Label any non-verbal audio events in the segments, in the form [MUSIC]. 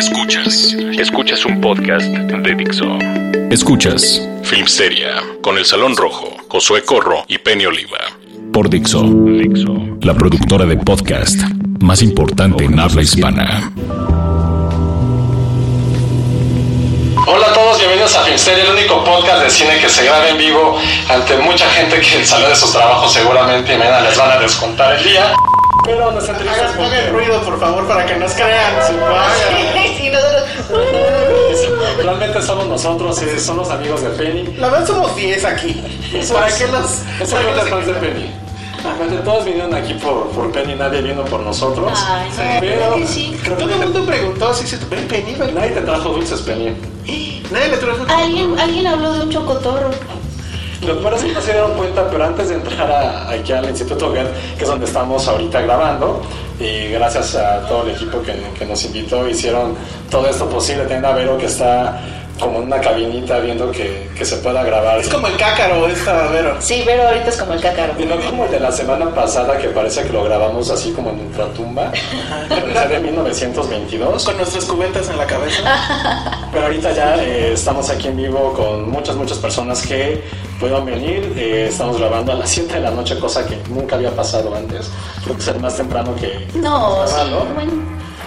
Escuchas. Escuchas un podcast de Dixo. Escuchas Filmsteria con El Salón Rojo, Josué Corro y Penny Oliva. Por Dixo. Dixo. La productora de podcast más importante en habla hispana. Hola a todos, bienvenidos a Filmsteria, el único podcast de cine que se graba en vivo ante mucha gente que salió de sus trabajos seguramente y mañana les van a descontar el día. Pero nuestra entrevista es Hagan hagan ruido, por favor, para que nos crean. Si. Sí, nosotros. Realmente somos nosotros, eh, son los amigos de Penny. La verdad somos 10 aquí. ¿Para qué los.? Eso para es qué los los- fans de Penny. Realmente todos vinieron aquí por, por Penny, nadie vino por nosotros. Ay, no, pero sí. creo que Todo el mundo preguntó si se te ven Penny, ¿verdad? nadie te trajo dulces, Penny. [GASPS] Nadie le trajo. Alguien, alguien habló de un chocotorro. Lo que pasa es que no se dieron cuenta, pero antes de entrar a- aquí al Instituto GET, que es donde estamos ahorita grabando, y gracias a todo el equipo que, que nos invitó, hicieron todo esto posible. Tienen a Vero que está como en una cabinita viendo que, que se pueda grabar. Es como el cácaro esta, Vero. Sí, pero ahorita es como el cácaro. Y no como el de la semana pasada que parece que lo grabamos así como en ultratumba, de 1922. Con nuestras cubetas en la cabeza. [LAUGHS] Pero ahorita ya eh, estamos aquí en vivo con muchas, muchas personas que puedan venir. Eh, estamos grabando a las 7 de la noche, cosa que nunca había pasado antes. Creo que es el más temprano que... No, sí.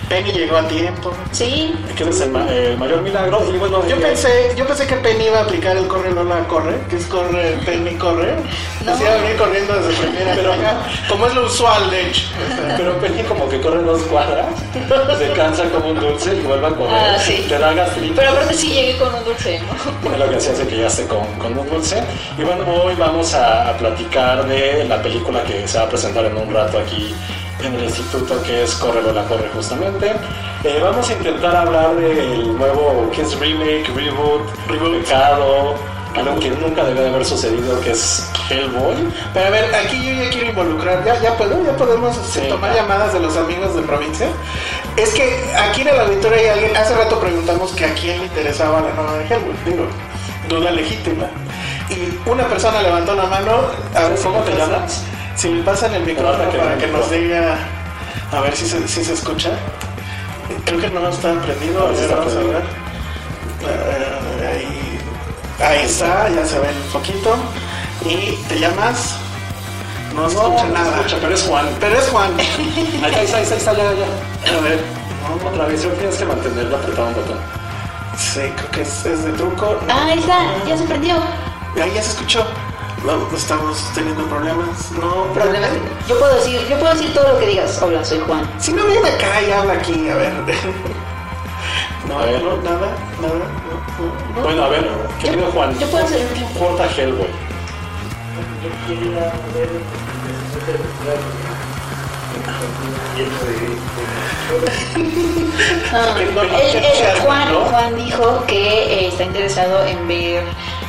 Penny llegó a tiempo. Sí. Que es el, ma- el mayor milagro. Y bueno, Yo pensé, yo pensé que Penny iba a aplicar el corre Lola corre, que es corre Penny corre. No. Se iba a venir corriendo desde primera, pero acá, como es lo usual, de hecho. Pero Penny como que corre dos cuadras, se cansa como un dulce y vuelve a correr. Ah, sí. Te da gastritis. Pero aparte sí llegué con un dulce, ¿no? Es lo que hacía hace que llegaste con, con un dulce. Y bueno, hoy vamos a, a platicar de la película que se va a presentar en un rato aquí en el instituto, que es Corre la Corre justamente. Eh, vamos a intentar hablar del nuevo, que es remake, reboot, pecado, algo que nunca debe de haber sucedido, que es Hellboy. Pero a ver, aquí yo ya quiero involucrar, ya, ya puedo, ya podemos Sí. tomar llamadas de los amigos de provincia. Es que aquí en el auditorio hay alguien, hace rato preguntamos que a quién le interesaba la nueva de Hellboy, digo, duda legítima. Y una persona levantó la mano, a ver ¿Cómo te llamas? Si me pasan el micrófono que para que nos diga, a ver si se, si se escucha. Creo que no está prendido, a No, sí ver, está vamos a ver. Eh, ahí, ahí está, ya se ve el foquito. Y te llamas. No escucha no nada. escucha, pero es Juan. Pero es Juan. [LAUGHS] Ahí está, ahí está, ahí está, ya, ya. A ver. Otra vez, siempre tienes que mantenerlo apretado un botón. Sí, creo que es, es de truco. Ah, ahí está, ya se prendió. Ahí ya se escuchó. No, estamos teniendo problemas. No, Problemas. Yo puedo decir, yo puedo decir todo lo que digas. Hola, soy Juan. Si no viene acá y habla aquí, a ver. [LAUGHS] No, A ver. no, nada, nada. no, no, no. Bueno, a ver, querido Juan, yo puedo hacer- ¿qué importa Hellboy? Que no, el- que el sea, Juan. Juan dijo que eh, está interesado en ver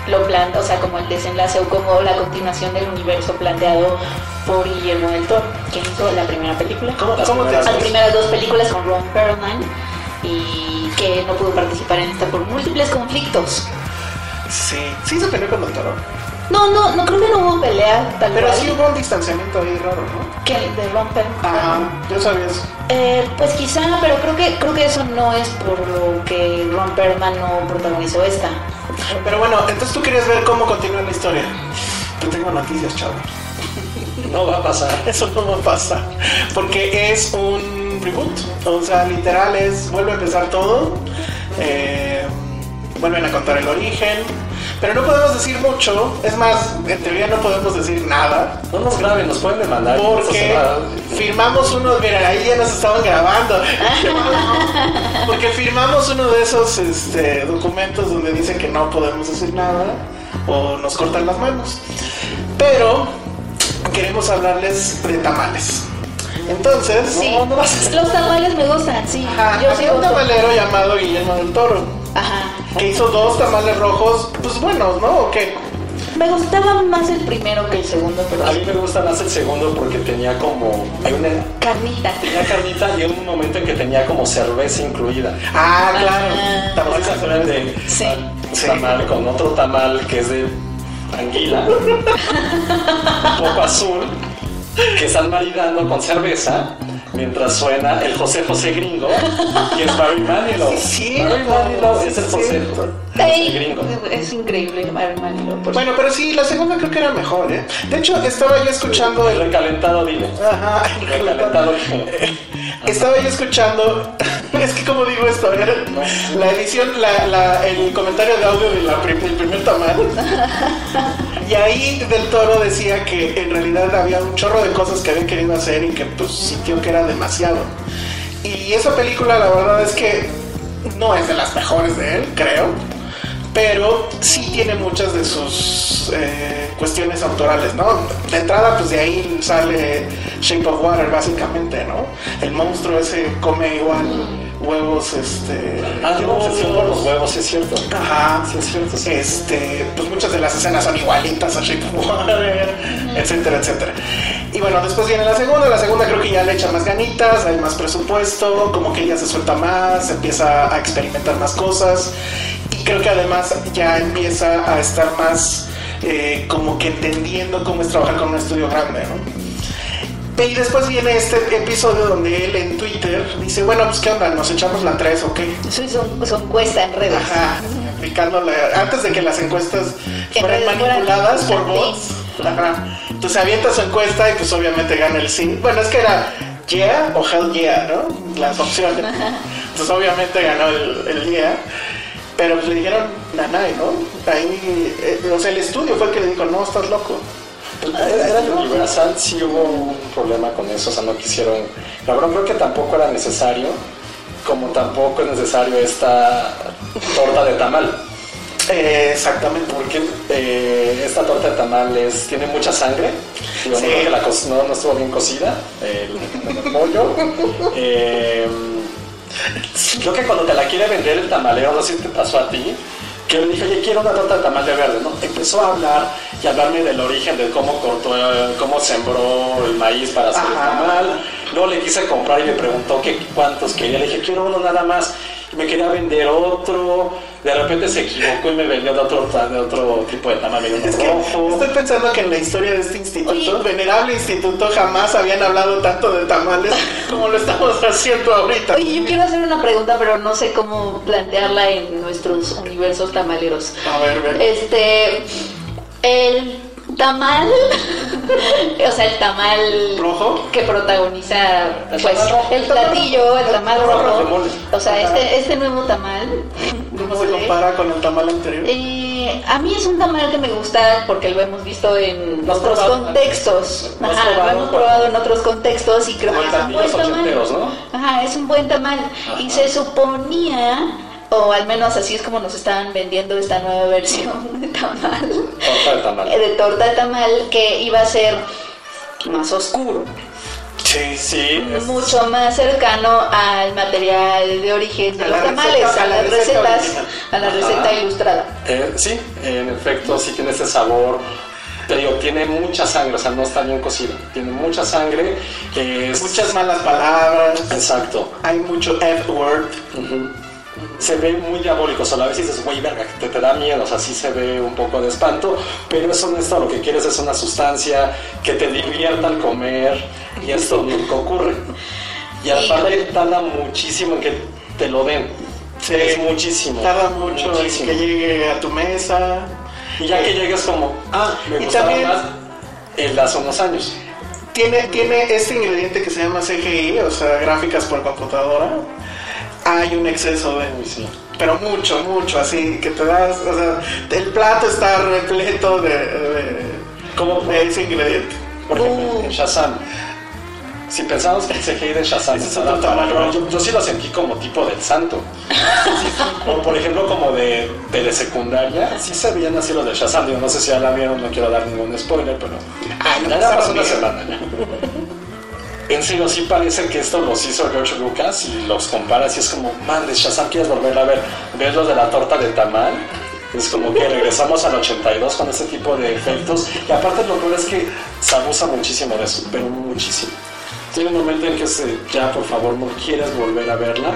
lo plan, o sea, como el desenlace o como la continuación del universo planteado por Guillermo del Toro, que hizo la primera película. ¿Cómo, Las cómo te primeras Las primeras dos películas con Ron Perlman y que no pudo participar en esta por múltiples conflictos. Sí, sí se peleó con el toro. No, no, no creo que no hubo pelea tal Pero cual. sí hubo un distanciamiento ahí raro, ¿no? que de Ron Perlman. Ajá, yo sabía eso. Eh, pues quizá, pero creo que creo que eso no es por lo que Ron Perlman no protagonizó esta. Pero bueno, entonces tú querías ver cómo continúa la historia. Te tengo noticias, chavo. No va a pasar. Eso no va a pasar. Porque es un reboot. O sea, literal es, vuelve a empezar todo. Eh, vuelven a contar el origen. Pero no podemos decir mucho. Es más, en teoría no podemos decir nada. No nos graben, nos pueden demandar. Porque firmamos uno, mira, ahí ya nos estaban grabando. [LAUGHS] Porque firmamos uno de esos este, documentos donde dice que no podemos decir nada o nos cortan las manos. Pero queremos hablarles de tamales. Entonces, Sí, No, no vas a- los tamales me gustan, sí. ajá, Yo había un tamalero llamado Guillermo del Toro Ajá. Que hizo dos tamales rojos, pues buenos, ¿no? ¿O qué? Me gustaba más el primero que el segundo, pero A mí me gusta más el segundo porque tenía como. Hay una, carnita. tenía carnita y un momento en que tenía como cerveza incluida. Ah, claro. Ah. ¿No Tamales se acuerdan de. Sí. tamal con otro tamal que es de anguila, [LAUGHS] un poco azul, que están maridando con cerveza mientras suena el José José gringo, que es Barry Manilow. Sí, Barry Manilow es el José, cierto. José gringo. es increíble, Mary Manilow, por Bueno, pero sí, la segunda creo que era mejor, ¿eh? De hecho, estaba yo escuchando El el... recalentado, dile. Ajá, [LAUGHS] Recalentado. Estaba yo escuchando, [LAUGHS] es que como digo esto, la edición, la, la- el comentario de audio del primer tamal, [LAUGHS] y ahí del toro decía que en realidad había un chorro de cosas que había querido hacer y que pues sintió que era demasiado. Y esa película la verdad es que no es de las mejores de él, creo, pero sí tiene muchas de sus eh, cuestiones autorales, ¿no? De entrada, pues de ahí sale Shape of Water, básicamente, ¿no? El monstruo ese come igual huevos, este... Ah, tiene obsesión por los huevos, sí es cierto. Ajá, Sí es cierto, sí. este, pues muchas de las escenas son igualitas [LAUGHS] a Shape of Water, etcétera, etcétera. Y bueno, después viene la segunda, la segunda creo que ya le echa más ganitas, hay más presupuesto, como que ella se suelta más, empieza a experimentar más cosas y creo que además ya empieza a estar más eh, como que entendiendo cómo es trabajar con un estudio grande, ¿no? Y después viene este episodio donde él en Twitter dice, bueno, pues qué onda, nos echamos la 3 o qué. Eso hizo su encuesta en redes. Ajá, aplicándole antes de que las encuestas fueran en manipuladas por bots. Ajá. Entonces avienta su encuesta y pues obviamente gana el sí. Bueno, es que era yeah o hell yeah, ¿no? Las opciones. Entonces obviamente ganó el, el yeah. Pero pues le dijeron nanay, ¿no? Ahí, eh, o sea, el estudio fue el que le dijo, no, estás loco. Era, era Universal, sí hubo un problema con eso, o sea, no quisieron. La verdad, creo que tampoco era necesario, como tampoco es necesario esta torta de tamal. Eh, exactamente. Porque eh, esta torta de tamal es- tiene mucha sangre. Digo, Sí. no, la no, no estuvo bien cocida, el, el pollo. [LAUGHS] Eh, creo que cuando te la quiere vender el tamalero, no sé si te pasó a ti, que le dije, oye, quiero una torta de tamal de verde, ¿no? Empezó a hablar y a hablarme del origen, de cómo cortó, eh, cómo sembró el maíz para hacer el tamal. Luego le quise comprar y me preguntó que cuántos quería. Le dije, quiero uno nada más. Me quería vender otro. De repente se equivocó y me vendió de otro, de otro tipo de Es que rojo. estoy pensando que en la historia de este instituto, Oye. venerable instituto, jamás habían hablado tanto de tamales [LAUGHS] como lo estamos haciendo ahorita. Oye, yo quiero hacer una pregunta, pero no sé cómo plantearla en nuestros universos tamaleros. A ver, ver. Este, el tamal, [LAUGHS] o sea, el tamal ¿Rojo? que protagoniza El pues rojo. el platillo, el tamal rojo. O sea, este, este nuevo tamal, [LAUGHS] ¿Cómo se compara con el tamal anterior? eh, a mí es un tamal que me gusta porque lo hemos visto en ¿Lo has otros probado? contextos. ¿Lo hemos probado en otros contextos y creo que es un buen tamal. ¿no? Ajá, es un buen tamal. Y se suponía, o al menos así es como nos estaban vendiendo esta nueva versión [LAUGHS] de tamal, Torta de tamal. de torta de tamal, que iba a ser más oscuro, Sí, Sí, es- mucho más cercano al material de origen de A los tamales, receta- a a la las receta recetas, original. a la Ajá. receta ilustrada. Eh, sí, en efecto, sí tiene ese sabor. Te digo, tiene mucha sangre, o sea, no está bien cocido. Tiene mucha sangre. es- Muchas malas palabras. Exacto. Hay mucho F-word. Se ve muy diabólico, o sea, a veces dices, güey, verga, te, te da miedo, o sea, sí se ve un poco de espanto, pero eso no lo que quieres es una sustancia que te divierta al comer, y esto nunca ocurre. Y aparte Híjole. tarda muchísimo en que te lo den. Sí. Es muchísimo. Tarda mucho en Muchísimo. que llegue a tu mesa. Y ya que llegues como, ah, me Y gustaba también- más el hace unos años. tiene, tiene este ingrediente que se llama CGI, o sea, gráficas por computadora. Hay un exceso de... Pero mucho, mucho, así, que te das... O sea, el plato está repleto de, de, ¿Cómo? de ese ingrediente. Por ejemplo, en Shazam. Si pensamos que el CGI de Shazam es tamaño. yo, yo sí lo sentí como tipo del santo. o por ejemplo como de, de, secundaria, sí se veían así los de Shazam. Digo, no sé si ya la vieron, no quiero dar ningún spoiler, pero Ay, no ya pasaron pasó una semana ya. En serio, sí parece que esto los hizo George Lucas y los comparas y es como, madre, Shazam, ¿quieres volver a ver? ¿Ves los de la torta de tamal? Es como que regresamos al 82 con este tipo de efectos. Y aparte lo peor es que se abusa muchísimo de eso, pero muchísimo. Tiene un momento en que ya por favor no quieres volver a verla,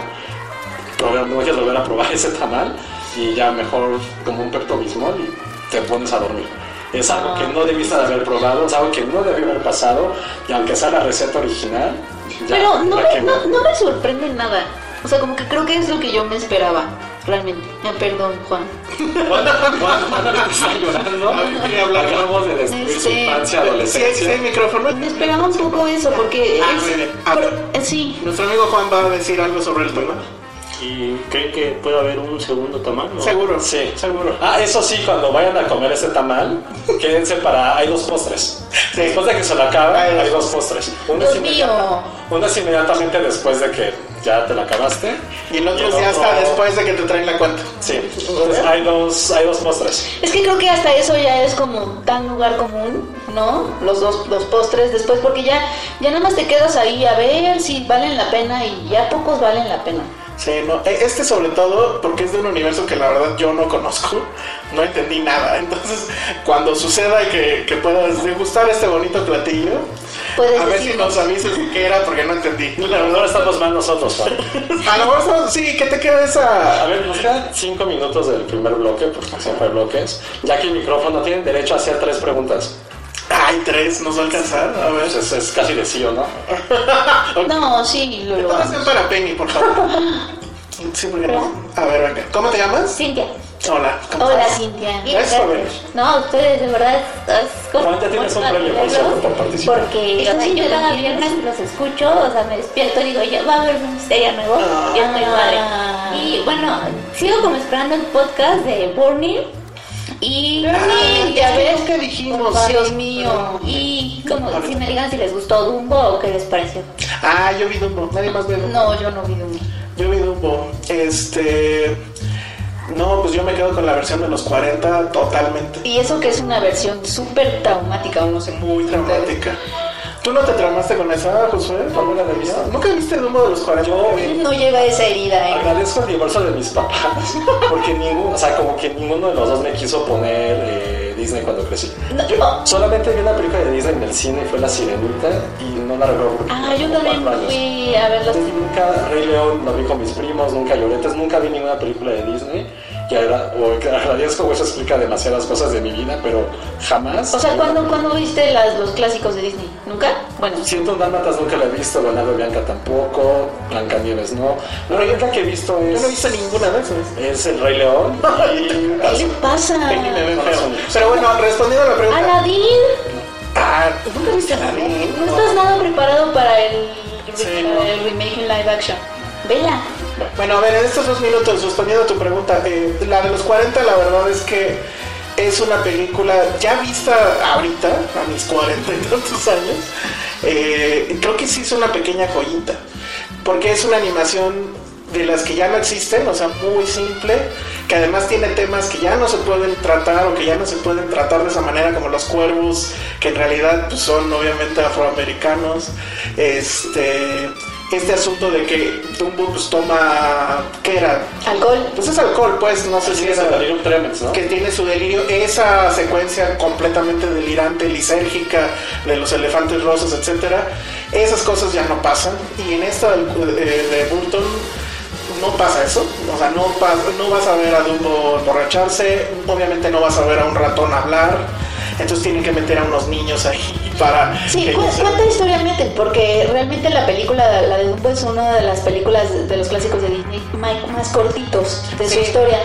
no quieres volver a probar ese tamal y ya mejor como un pepto bismol y te pones a dormir. Es algo que no debiste de haber probado, es algo que no debió haber pasado y aunque sea la receta original, ya Pero no, me- no, no me sorprende nada. O sea, como que creo que es lo que yo me esperaba, realmente. Eh, perdón, Juan. Juan, Juan, Juan está llorando. quería hablar. Acabamos de destruir su Este, infancia, Sí, sí, adolescencia. hay micrófono. Me esperaba un poco eso, porque Ah, es- muy bien. A pero- ver. eh, sí. Nuestro amigo Juan va a decir algo sobre el tema. ¿Y creen que puede haber un segundo tamal? o? Seguro. Sí, seguro. Ah, eso sí, cuando vayan a comer ese tamal, [LAUGHS] quédense para. Hay dos postres. Sí. Después de que se lo acabe, Hay dos hay dos postres. Uno es, inmediata- uno es inmediatamente después de que ya te lo acabaste. Y el otro ya está después de que te traen la cuenta. Sí, entonces hay dos, hay dos postres. Es que creo que hasta eso ya es como tan lugar común, ¿no? Los dos, los postres después, porque ya, ya nada más te quedas ahí a ver si valen la pena y ya pocos valen la pena. Sí, no, e- este sobre todo porque es de un universo que la verdad yo no conozco, no entendí nada. Entonces, cuando suceda que, que puedas degustar este bonito platillo, Puedes a ver si nos avises qué era porque no entendí. La Ahora verdad, estamos mal nosotros, Juan. [LAUGHS] a lo mejor estamos- sí, que te quede A esa. ver, nos quedan cinco minutos del primer bloque, porque siempre hay bloques. Ya que el micrófono tienen derecho a hacer tres preguntas. Ay, tres, nos va a alcanzar. A ver. Pues es, es casi de sí o no. [LAUGHS] No, sí, lo lo Atención para Penny, por favor. [LAUGHS] Sí, porque no. A ver, venga. ¿Cómo te llamas? Cintia. Hola. ¿cómo Hola, estás? Cintia. Joven. No, ustedes de verdad es como- ya tienes un premio, por participar. Porque o sea, Estás yo cada viernes los escucho, o sea, me despierto y digo, ya va a haber un misterio nuevo. Ah. y es muy padre. Y bueno, sigo como esperando el podcast de Burning. Y, Ay, ya ves que dijimos. Dios mío. y como si me digan si les gustó Dumbo o qué les pareció. Ah, yo vi Dumbo. Nadie más ve Dumbo. No, yo no vi Dumbo. Yo vi Dumbo. Este. No, pues yo me quedo con la versión de los 40 totalmente. Y eso que es una versión súper traumática, o no sé. Muy traumática. ¿Tú no te traumaste con esa, Josué? ¿No la de ¿Nunca viste Dumbo de los 40? Yo No lleva esa herida, ¿eh? agradezco el divorcio de mis papás, [LAUGHS] porque ninguno, o sea, como que ninguno de los dos me quiso poner eh, Disney cuando crecí. No, Yo no. solamente vi una película de Disney en el cine, fue La Sirenita, y no la recuerdo porque Ah, yo también fui a ver los... Entonces nunca, Rey León lo vi con mis primos, nunca lloré, entonces nunca vi ninguna película de Disney. Que agra- o que agradezco, o eso explica demasiadas cosas de mi vida, pero jamás. O sea, ¿cuándo, ¿cuándo viste las, los clásicos de Disney? ¿Nunca? Bueno, Siento Dálmatas nunca la he visto, Leonardo Bianca tampoco, Blancanieves no. Yo única que he visto es. Yo no he visto ninguna de esas. Es el Rey León. y- [LAUGHS] ¿qué le pasa? Pero bueno, respondiendo a la pregunta. Aladdin, Ah, ¿nunca viste Aladdin? no estás nada preparado para el, Sí, para no. el remake en live action. Vela. Bueno, a ver, en estos dos minutos, respondiendo a tu pregunta, eh, la de los 40, la verdad es que es una película ya vista ahorita, a mis 40 y tantos años. eh, creo que sí es una pequeña joyita, porque es una animación de las que ya no existen, o sea, muy simple, que además tiene temas que ya no se pueden tratar o que ya no se pueden tratar de esa manera, como los cuervos, que en realidad pues, son obviamente afroamericanos. Este, este asunto de que Dumbo pues toma, ¿qué era? Alcohol. Pues es alcohol, pues, no sé si era el Delirium Tremens, ¿no? que tiene su delirio, esa secuencia completamente delirante, lisérgica de los elefantes rosas, etcétera, esas cosas ya no pasan y en esta del- de, de Burton no pasa eso, o sea, no, pa- no vas a ver a Dumbo emborracharse, obviamente no vas a ver a un ratón hablar, entonces tienen que meter a unos niños ahí para... Sí, que ¿cu- ellos se- ¿cuánta historia meten? Porque realmente la película, la de Dumbo es una de las películas de los clásicos de Disney más cortitos de su historia.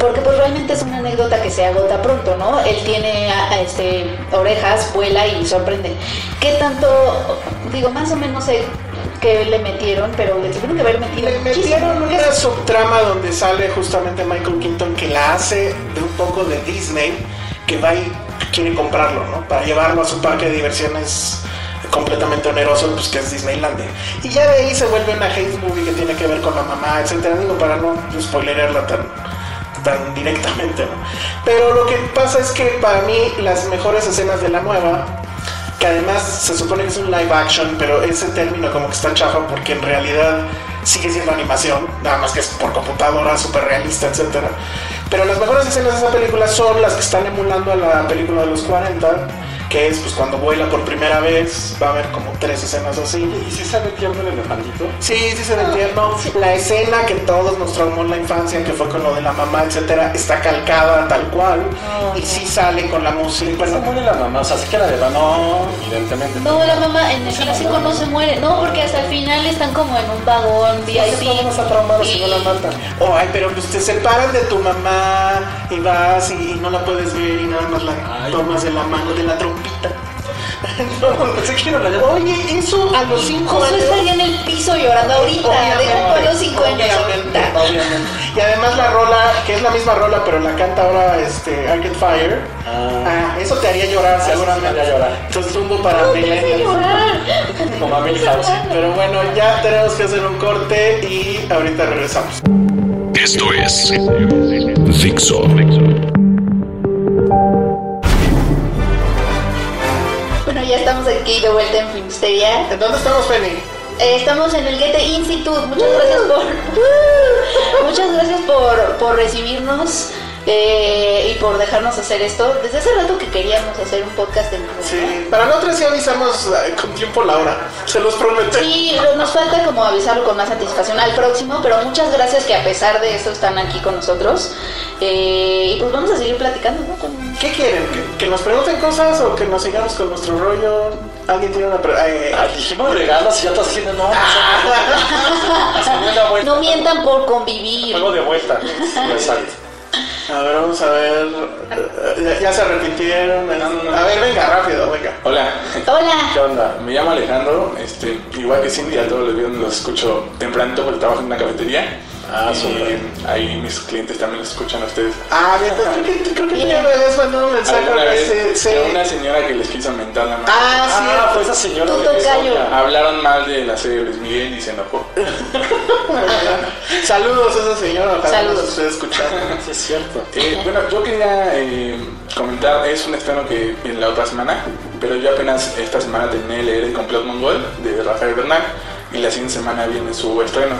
Porque pues realmente es una anécdota que se agota pronto, ¿no? Él tiene a- a, este, orejas, vuela y sorprende. ¿Qué tanto, digo, más o menos sé que le metieron, pero le tuvieron que haber metido Le metieron una subtrama donde sale justamente Michael Keaton que la hace de un poco de Disney, que va y quiere comprarlo, ¿no? Para llevarlo a su parque de diversiones completamente oneroso, pues que es Disneylandia. Y ya de ahí se vuelve una hate movie que tiene que ver con la mamá, etcétera. Digo, para no spoilerarla tan, tan directamente, ¿no? Pero lo que pasa es que para mí las mejores escenas de la nueva que además se supone que es un live action, pero ese término como que está chafa porque en realidad sigue siendo animación, nada más que es por computadora, súper realista, etcétera. Pero las mejores escenas de esa película son las que están emulando a la película de los 40, que es pues cuando vuela por primera vez, va a haber como tres escenas así. ¿Y si sabe tierno el elefantito? Sí, sí se ve tierno. La escena que todos nos traumó en la infancia, que fue con lo de la mamá, etcétera, está calcada tal cual. Y sí sale con la música. ¿Se Bueno, muere la mamá? O sea, sí que la de no, evidentemente. No, la mamá en el clásico no se muere. No, porque hasta el final están como en un vagón VIP. ¿Cómo no está traumado si no la matan? Oh, ay, pero pues te separan de tu mamá y vas y, y no la puedes ver y nada más la Ay. tomas de la mano, de la trompita. [LAUGHS] no, pensé que no la Oye, eso a los cinco José años. estaría en el piso llorando ahorita. Deja a los cinco años obviamente, ahorita. obviamente. Y además la rola, que es la misma rola, pero la canta ahora este, Arcade Fire. Ah. Ah, eso te haría llorar Ah, seguramente. te haría llorar. Entonces tumbo para millennials. llorar. Como a Milhouse. Pero bueno, ya tenemos que hacer un corte y ahorita regresamos. Esto es Dixo. Aquí de vuelta en Filmsteria. ¿En dónde estamos, Penny? Eh, estamos en el Goethe Institute. Muchas gracias por [LAUGHS] muchas gracias por, por recibirnos eh, y por dejarnos hacer esto. Desde hace rato que queríamos hacer un podcast en vivo. ¿no? Sí, para la otra sí avisamos eh, con tiempo la hora, [LAUGHS] se los prometo. Sí, pero nos falta como avisarlo con más anticipación al próximo, pero muchas gracias que a pesar de esto están aquí con nosotros. Eh, y pues vamos a seguir platicando, ¿no? Con- ¿Qué quieren? ¿Que, que nos pregunten cosas o que nos sigamos con nuestro rollo? ¿Alguien tiene una pregunta? Ah, dijimos regalos y ya estás diciendo no. no, Segunda [LAUGHS] vuelta. No mientan por convivir. Juego de vuelta. Exacto. a ver, vamos a ver. eh, Ya, ya se arrepintieron. A ver, venga, rápido, venga. Hola, ¿qué Hola. onda? Me llamo Alejandro, este, igual que Cindy, a todos los viernes los escucho tempranito porque trabajo en una cafetería. Ah, y súper. ahí mis clientes también los escuchan a ustedes. Ah, bien, creo que, creo que ya me habías mandado un mensaje. Alguna vez sí, sí. de una señora que les quiso mentar la mano. Ah, sí. Ah, fue esa señora. Hablaron mal de la serie Luis Miguel y se enojó. [LAUGHS] Saludos a esa señora. Saludos. esté escuchando. Sí, es cierto. Eh, bueno, yo quería eh, comentar, es un estreno que viene la otra semana, pero yo apenas esta semana terminé de leer El complot mongol de Rafael Bernal y la siguiente semana viene su estreno.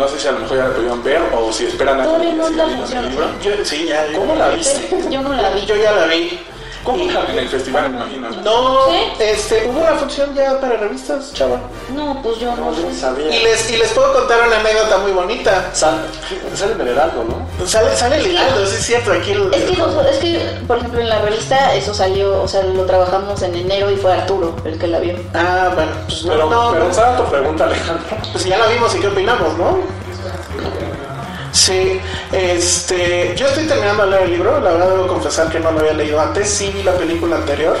No sé si a lo mejor ya la pudieron ver o si esperan a no que la libro. Yo, sí, ya. ¿Cómo la viste? Yo no la vi. Yo ya la vi. ¿Cómo la En el festival, me imagino. No, ¿Sí? este, hubo una función ya para revistas, chava. No, pues yo no No, no sabía. Y les, y les puedo contar una anécdota muy bonita. Sal- Sale en el Heraldo, ¿no? Sale, sale el Heraldo, sí es cierto, aquí el- Es que, es que, por ejemplo, en la revista eso salió, o sea, lo trabajamos en enero y fue Arturo el que la vio. Ah, bueno, pues no, Pero, no, pero esa era tu pregunta, Alejandro. pues ya la vimos y qué opinamos, ¿no? Sí, este, yo estoy terminando de leer el libro, la verdad debo confesar que no lo había leído antes, sí vi la película anterior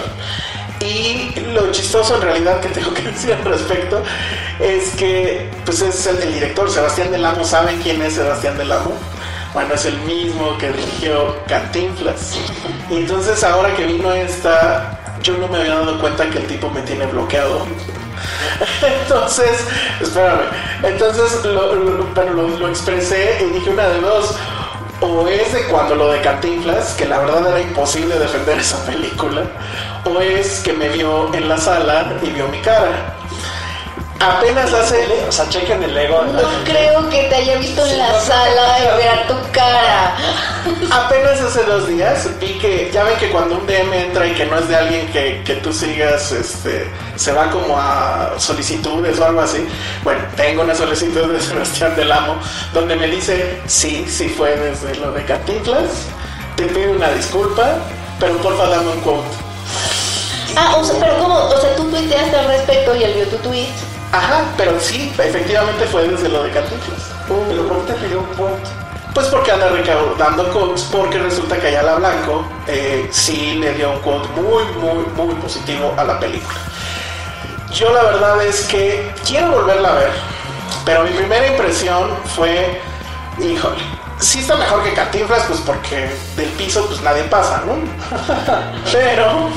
y lo chistoso en realidad que tengo que [LAUGHS] decir al respecto es que pues es el, director Sebastián Del Amo, ¿saben quién es Sebastián Del Amo? Bueno, es el mismo que dirigió Cantinflas. Y entonces ahora que vino esta, yo no me había dado cuenta que el tipo me tiene bloqueado. Entonces, espérame. Entonces, lo, lo- lo, lo expresé y dije una de dos. O es de cuando lo de Cantinflas, que la verdad era imposible defender esa película, o es que me vio en la sala y vio mi cara. Apenas hace... O sea, chequen el ego. No creo que te haya visto en la sala y ver tu cara. Apenas hace dos días vi que, ya ven que cuando un DM entra y que no es de alguien que, que tú sigas, este, se va como a solicitudes o algo así. Bueno, tengo una solicitud de [LAUGHS] Sebastián del Amo donde me dice, sí, sí fue desde lo de Cantinflas, te pido una disculpa, pero porfa dame un quote. Ah, o sea, pero ¿cómo? Tuiteaste al respecto y él vio tu tweet. Ajá, pero sí, efectivamente fue desde lo de Cantinflas. Pero ¿por qué te pidió un quote? Pues porque anda recaudando quotes, porque resulta que Ayala Blanco eh, sí le dio un quote muy, muy, muy positivo a la película. Yo la verdad es que quiero volverla a ver, pero mi primera impresión fue, híjole, sí está mejor que Cantinflas, pues porque del piso pues nadie pasa, ¿no? [LAUGHS] pero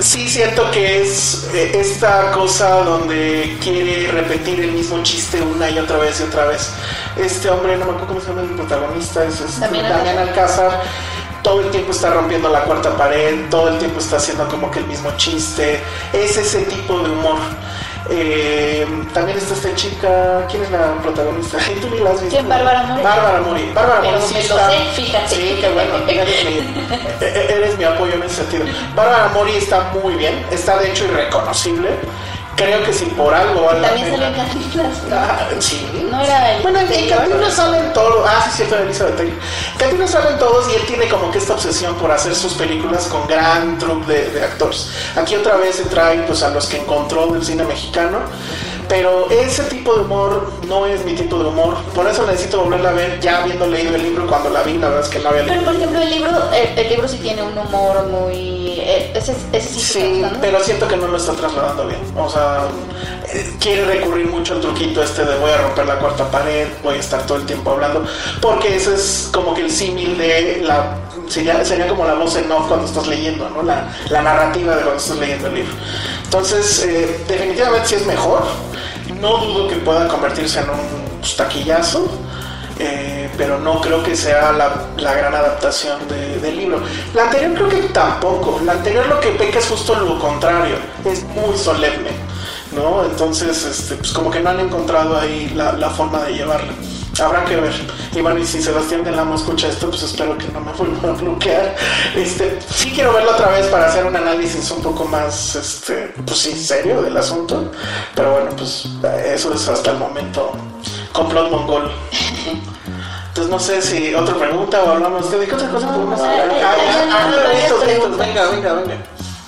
sí siento que es eh, esta cosa donde quiere repetir el mismo chiste una y otra vez y otra vez. Este hombre, no me acuerdo cómo se llama el protagonista, es este, Damián Damián Alcázar. Todo el tiempo está rompiendo la cuarta pared, todo el tiempo está haciendo como que el mismo chiste. Es ese tipo de humor. Eh, también está esta chica, ¿quién es la protagonista? [LAUGHS] Tú ni la has visto. ¿Quién? Bárbara Mori. Bárbara Mori. Bárbara Mori sí está- sé, fíjate. Sí, qué bueno. [LAUGHS] Eres mi, e- e- eres mi apoyo en ese sentido. Bárbara Mori está muy bien, está de hecho irreconocible. Creo que si por algo vale También salió en Cantinflas. Ah, sí. No era el. Bueno, en Cantinflas salen todos. Ah, sí, cierto, Elizabeth Taylor. Cantinflas salen todos y él tiene como que esta obsesión por hacer sus películas con gran troupe de, de actores. Aquí otra vez se trae pues, a los que encontró del cine mexicano. Pero ese tipo de humor no es mi tipo de humor. Por eso necesito volverla a ver ya habiendo leído el libro. Cuando la vi, la verdad es que no había Pero leído. por ejemplo, el libro, el, el libro sí tiene un humor muy. eh, Ese, ese sí, Sí, pero siento que no lo está trasladando bien. O sea, quiere recurrir mucho al truquito este de voy a romper la cuarta pared, voy a estar todo el tiempo hablando, porque ese es como que el símil de la. Sería, sería como la voz en off cuando estás leyendo, ¿no? La, la narrativa de cuando estás leyendo el libro. Entonces, eh, definitivamente sí es mejor. No dudo que pueda convertirse en un taquillazo. Eh, pero no creo que sea la, la gran adaptación de- del libro. La anterior creo que tampoco. La anterior lo que peca es justo lo contrario, es muy solemne, ¿no? Entonces, este, pues como que no han encontrado ahí la, la forma de llevarla. Habrá que ver. Y bueno, y si Sebastián del Amo escucha esto, pues espero que no me vuelva a bloquear. Este, sí quiero verlo otra vez para hacer un análisis un poco más, este, pues sí, serio del asunto. Pero bueno, pues eso es hasta el momento complot mongol. Entonces no sé si otra pregunta o hablamos de qué otra cosa podemos hablar. eh, Ah, eh, ah, ah, eh, eh, venga, venga, venga.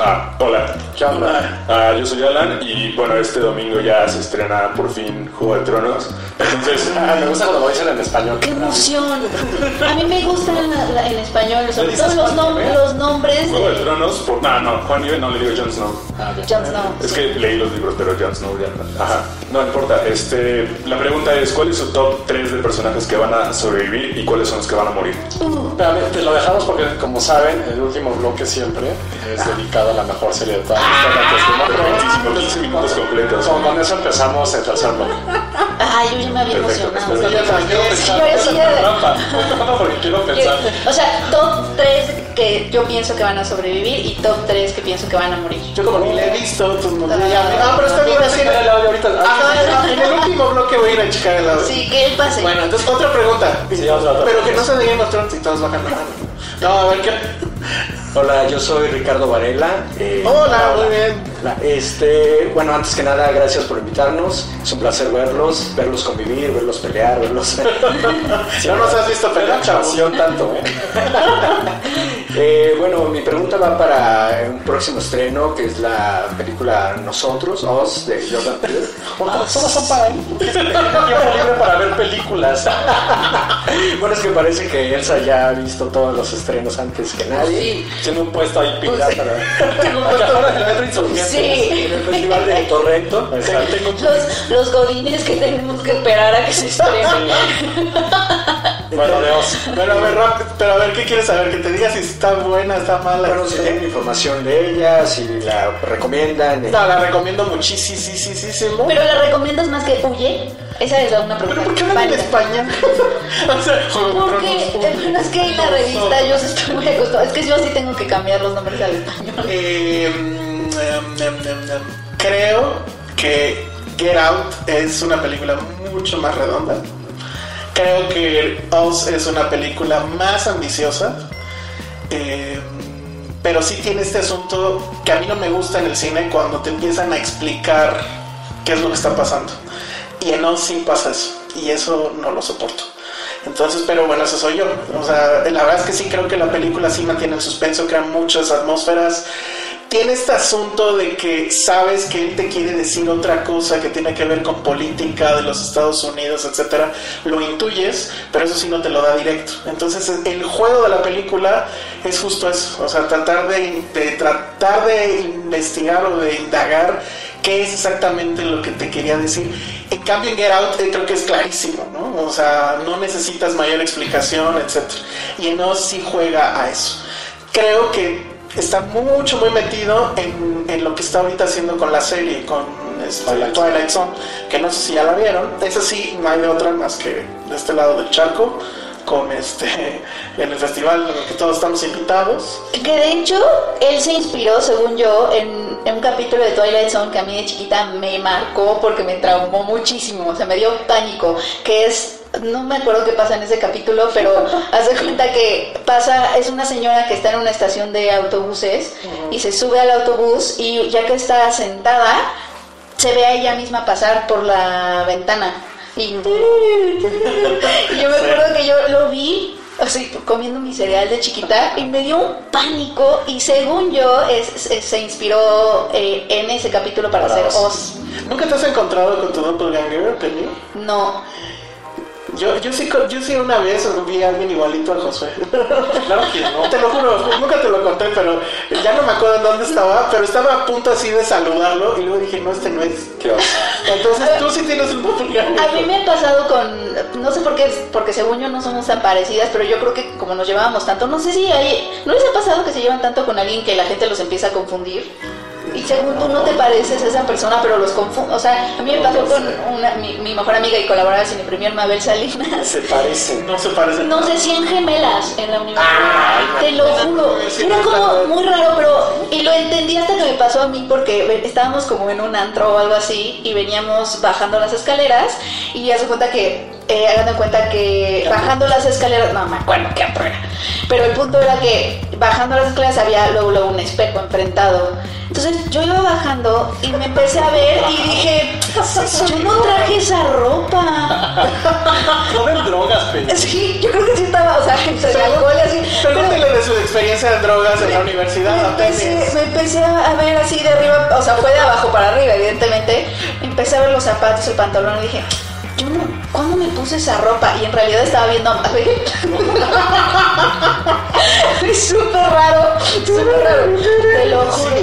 Ah, hola. ¿Qué onda? Ah, yo soy Alan y bueno, este domingo ya se estrena por fin Juego de Tronos. Entonces, Ah, me gusta cuando dicen en español. ¡Qué emoción! A mí me gusta en español, sobre todo los, nom- eh? los nombres Juego de Tronos, por... no, no, Juan Ibe no le digo Jon Snow. Ah. Jon Snow. Es que leí los libros, pero Jon Snow ya no. Ajá, no importa. Este, la pregunta es, ¿cuál es su top 3 de personajes que van a sobrevivir y cuáles son los que van a morir? Pero, a ver, te lo dejamos porque, como saben, el último bloque siempre es dedicado la mejor serie de todas. Perfectísimo, 15 minutos completos. Con, con eso empezamos el tercer bloque. Ay, yo ya me había Perfecto, emocionado. quiero pensar. Sí. No, porque quiero pensar. O sea, top 3 que yo pienso que van a sobrevivir y top 3 que pienso que van a morir. Yo como ni le he visto, pues no Ah, pero está bien así. Checar el audio ahorita. Ajá, en el último bloque voy a ir a checar el audio. Sí, que él pase. Bueno, entonces otra pregunta. Sí, otra, otra. Pero que no se de Game of Thrones y todos bajan la mano. No, a ver qué. Hola, yo soy Ricardo Varela. eh, Hola, muy bien. Este, bueno, antes que nada, gracias por invitarnos. Es un placer verlos, verlos convivir, verlos pelear, verlos. [LAUGHS] No nos has visto pelear, chavo. tanto, ¿eh? [LAUGHS] Eh, bueno, mi pregunta va para un próximo estreno, que es la película Nosotros, Us, de Jordan Peele. Todos son para. Tiempo [LAUGHS] libre para ver películas. [LAUGHS] Bueno, es que parece que Elsa ya ha visto todos los estrenos antes que nadie. Tiene un puesto ahí pirata. [LAUGHS] Tengo un puesto- metro insurgente. Sí. En el Festival de Torrento. Los, los godines que tenemos que esperar a que se estrenen. Bueno, Dios. Pero a ver, Rock, pero a ver, ¿qué quieres saber? Que te diga si está buena, está mala. Bueno, si tienen información de ella, si la recomiendan. eh, No, la recomiendo muchísimo. Pero la recomiendas más que huye. Esa es una pregunta. ¿Pero por qué hablan en. España? [LAUGHS] o sea, Porque eh, bueno, es que en la revista yo sí estoy muy acostumbrada. Es que yo sí tengo que cambiar los nombres al español. Eh, em, em, em, creo que Get Out es una película mucho más redonda. Creo que Us es una película más ambiciosa. Eh, pero sí tiene este asunto que a mí no me gusta en el cine cuando te empiezan a explicar qué es lo que está pasando. Y en Us sí pasa eso. Y eso no lo soporto. Entonces, pero bueno, eso soy yo. O sea, la verdad es que sí creo que la película sí mantiene el suspenso, crea muchas atmósferas. Tiene este asunto de que sabes que él te quiere decir otra cosa que tiene que ver con política de los Estados Unidos, etcétera. Lo intuyes, pero eso sí no te lo da directo. Entonces, el juego de la película es justo eso. O sea, tratar de, tratar de investigar o de indagar qué es exactamente lo que te quería decir. En cambio, en Get Out eh, creo que es clarísimo, ¿no? O sea, no necesitas mayor explicación, etc. Y en sí juega a eso. Creo que está mucho, muy metido en, en lo que está ahorita haciendo con la serie, con este, Twilight. Zone, que no sé si ya la vieron. Esa sí, no hay de otra más que de este lado del charco con este [LAUGHS] en el festival en el que todos estamos invitados. Que de hecho él se inspiró, según yo, en, en un capítulo de Twilight Zone que a mí de chiquita me marcó porque me traumó muchísimo, o sea, me dio pánico, que es [LAUGHS] no me acuerdo qué pasa en ese capítulo, pero [LAUGHS] haz de cuenta que pasa, es una señora que está en una estación de autobuses y se sube al autobús y ya que está sentada, se ve a ella misma pasar por la ventana. Y, y [LAUGHS] yo me acuerdo que yo lo vi así comiendo mi cereal de chiquita y me dio un pánico y según yo es, es- se inspiró eh, en ese capítulo para, hacer Oz. ¿Nunca te has encontrado con tu doppelganger, Penny? No. Yo, yo, sí, yo sí una vez vi a alguien igualito al Josué. [LAUGHS] Claro que no. Te lo juro, nunca te lo conté, pero ya no me acuerdo en dónde estaba, pero estaba a punto así de saludarlo y luego dije, no, este no es. Qué. Entonces tú sí tienes un. A mí me ha pasado con, no sé por qué, porque según yo no somos tan parecidas, pero yo creo que como nos llevábamos tanto, no sé si hay, ¿no les ha pasado que se llevan tanto con alguien que la gente los empieza a confundir? Y según tú no te pareces a esa persona, pero los confunde. O sea, a mí me pasó con una, mi, mi mejor amiga y colaboradora sin premier Mabel Salinas. Se parecen. No se parecen. Nos decían gemelas en la universidad. Te lo juro. Era no como muy raro, pero. Y lo entendí hasta que me pasó a mí porque estábamos como en un antro o algo así y veníamos bajando las escaleras y ya se cuenta que. Eh, hagan de cuenta que bajando las escaleras, no me acuerdo qué era, pero el punto era que bajando las escaleras había luego, luego un espejo enfrentado. Entonces yo iba bajando y me empecé a ver y dije, yo no traje esa ropa. [LAUGHS] Ven drogas, Penny. Sí, yo creo que sí estaba, o sea, el alcohol y así. pero- Pregúntele de su experiencia de drogas en la universidad me empecé, me empecé a ver así de arriba, o sea, fue de abajo para arriba, evidentemente. Empecé a ver los zapatos, el pantalón y dije, yo no, ¿cuándo me puse esa ropa? Y en realidad estaba viendo a Mabel. [LAUGHS] es súper raro, súper raro, te lo juro.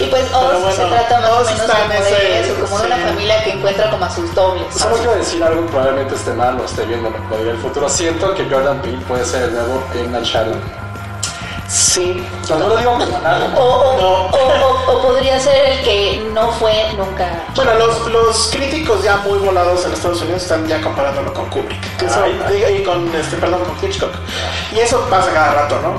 Y pues Oz bueno, se trata más o menos como en de eso, como de una familia que encuentra como a sus dobles. Solo quiero decir algo, probablemente esté mal o esté viendo lo del futuro. Siento que Jordan Peele puede ser el nuevo M. Night Shyamalan. Sí. O sea, no lo digo como nada. O, o- No. o- o- o podría ser el que no fue nunca. Bueno, los, los críticos ya muy volados en Estados Unidos están ya comparándolo con Kubrick. Que eso- Ay. y con, este, perdón, con Hitchcock. Y eso pasa cada rato, ¿no?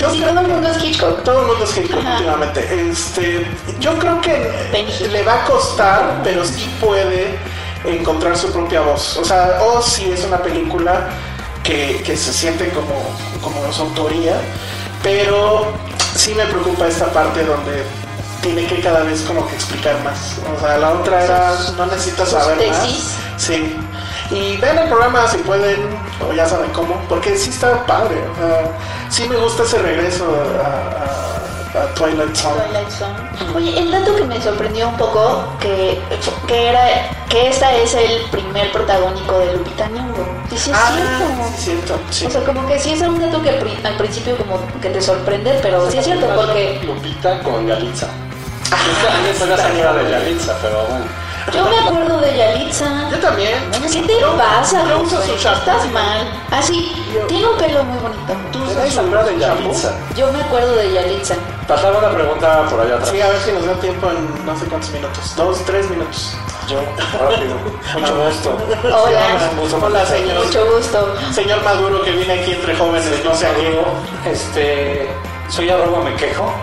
Yo Sí, creo todo el mundo es Hitchcock. Todo el mundo es Hitchcock Ajá. últimamente. Este, yo creo que le va a costar, pero sí puede encontrar su propia voz. O sea, o si es una película que, que se siente como, como su autoría, pero sí me preocupa esta parte donde tiene que cada vez como que explicar más. O sea, la otra era no necesitas saber tesis. más. Sí. Y vean el programa si pueden, o ya saben cómo, porque sí está padre. O sea, sí me gusta ese regreso a, a- a Twilight Zone. Twilight Zone. Oye, el dato que me sorprendió un poco que, que era que esta es el primer protagónico de Lupita Nyong'o. Y sí es Ah, cierto. sí, es cierto. Sí. O sea, como que sí es un dato que pri- al principio como que te sorprende, pero sí es cierto porque Lupita con Yalitza. Yo soy la señora de Yalitza, pero bueno. Yo me acuerdo de Yalitza. Yo también. ¿Qué te Yo- pasa? Shampoo. Estás mal. Así, tiene un pelo muy bonito. Tú ¿Era usas la su señora de. Yalitza? Yo me acuerdo de Yalitza. Faltaba una pregunta por allá atrás. Sí, a ver si nos da tiempo en no sé cuántos minutos. Dos, tres minutos. Yo, rápido. Mucho gusto. Hola. Gusto Hola, señor. Mucho gusto. Señor Maduro que viene aquí entre jóvenes, no sé a qué. Este, soy arroba me quejo. [LAUGHS]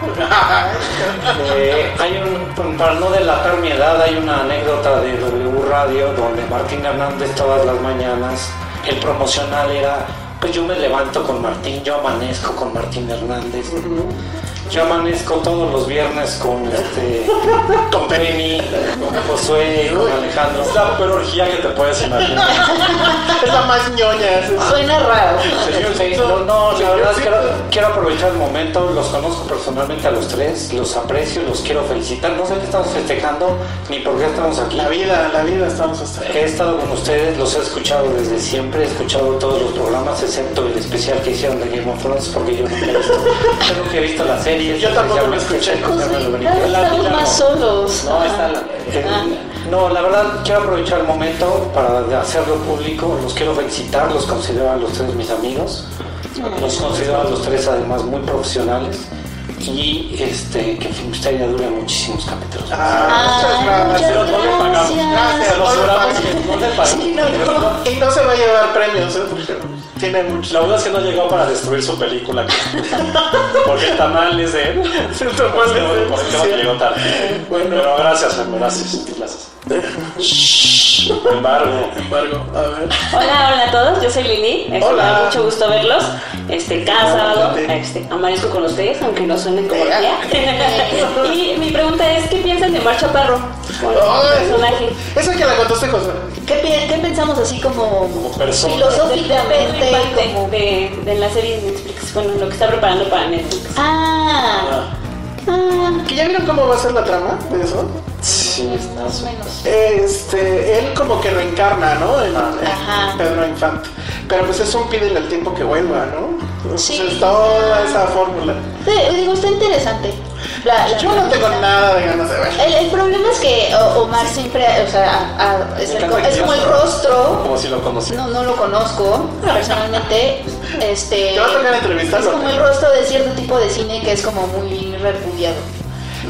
Eh, hay un, para no delatar mi edad, hay una anécdota de W Radio donde Martín Hernández todas las mañanas, el promocional era, pues yo me levanto con Martín, yo amanezco con Martín Hernández. Yo amanezco todos los viernes con este con Penny, con Josué, con Alejandro. Es la peor orgía que te puedes imaginar. [LAUGHS] es la más ñoña. Suena raro. Sí, no, no, la verdad es que quiero, quiero aprovechar el momento, los conozco personalmente a los tres, los aprecio, los quiero felicitar. No sé qué estamos festejando ni por qué estamos aquí. La vida, la vida estamos festejando. He estado con ustedes, los he escuchado desde siempre, he escuchado todos los programas, excepto el especial que hicieron de Game of Thrones, porque yo nunca he visto, yo nunca he visto la serie. Yo tampoco lo escuché. Estamos más solos. No, está la- eh, no, la verdad quiero aprovechar el momento para hacerlo público. Los quiero felicitar, los considero a los tres mis amigos. Los considero a los tres además muy profesionales. Y este, que Filmsteria dure muchísimos capítulos. Ah, muchas muchas gracias. gracias. Lo juramos que no le pagamos. Sí, no, no, y no se va a llevar premios, ¿eh? Tiene mucho. La verdad es que no llegó para destruir su película. [LAUGHS] Porque el tamal es de él. Por que llegó tarde. Bueno, pero gracias, gracias. Gracias. Embargo. Embargo, a ver. Hola, hola a todos, yo soy Lili, este, Hola. me da mucho gusto verlos. Este, cada sábado este, amanezco con ustedes, aunque no suenen como ya. [LAUGHS] y mi pregunta es, ¿qué piensan de Mar Chaparro? Con el Ay. personaje. Esa que la contaste, José. ¿Qué, qué pensamos así como persona. filosóficamente? Como- de, de la serie de Netflix, bueno, lo que está preparando para Netflix. Ah, ah, ¿Que ya vieron cómo va a ser la trama de eso? Sí, más o menos. Este, él como que reencarna, ¿no? En. Pedro Infante. Pero pues es un pídele al tiempo que vuelva, ¿no? Sí. Entonces, es toda esa fórmula. Sí, digo, está interesante. La- la- Yo no tengo nada de ganas de ver. El, el problema es que Omar siempre, o sea, a- a- es, el co- es como el rostro. Como si lo conociera. No, no lo conozco personalmente. Este, Te va a tocar es entrevistarlo. como el rostro de cierto tipo de cine que es como muy repudiado.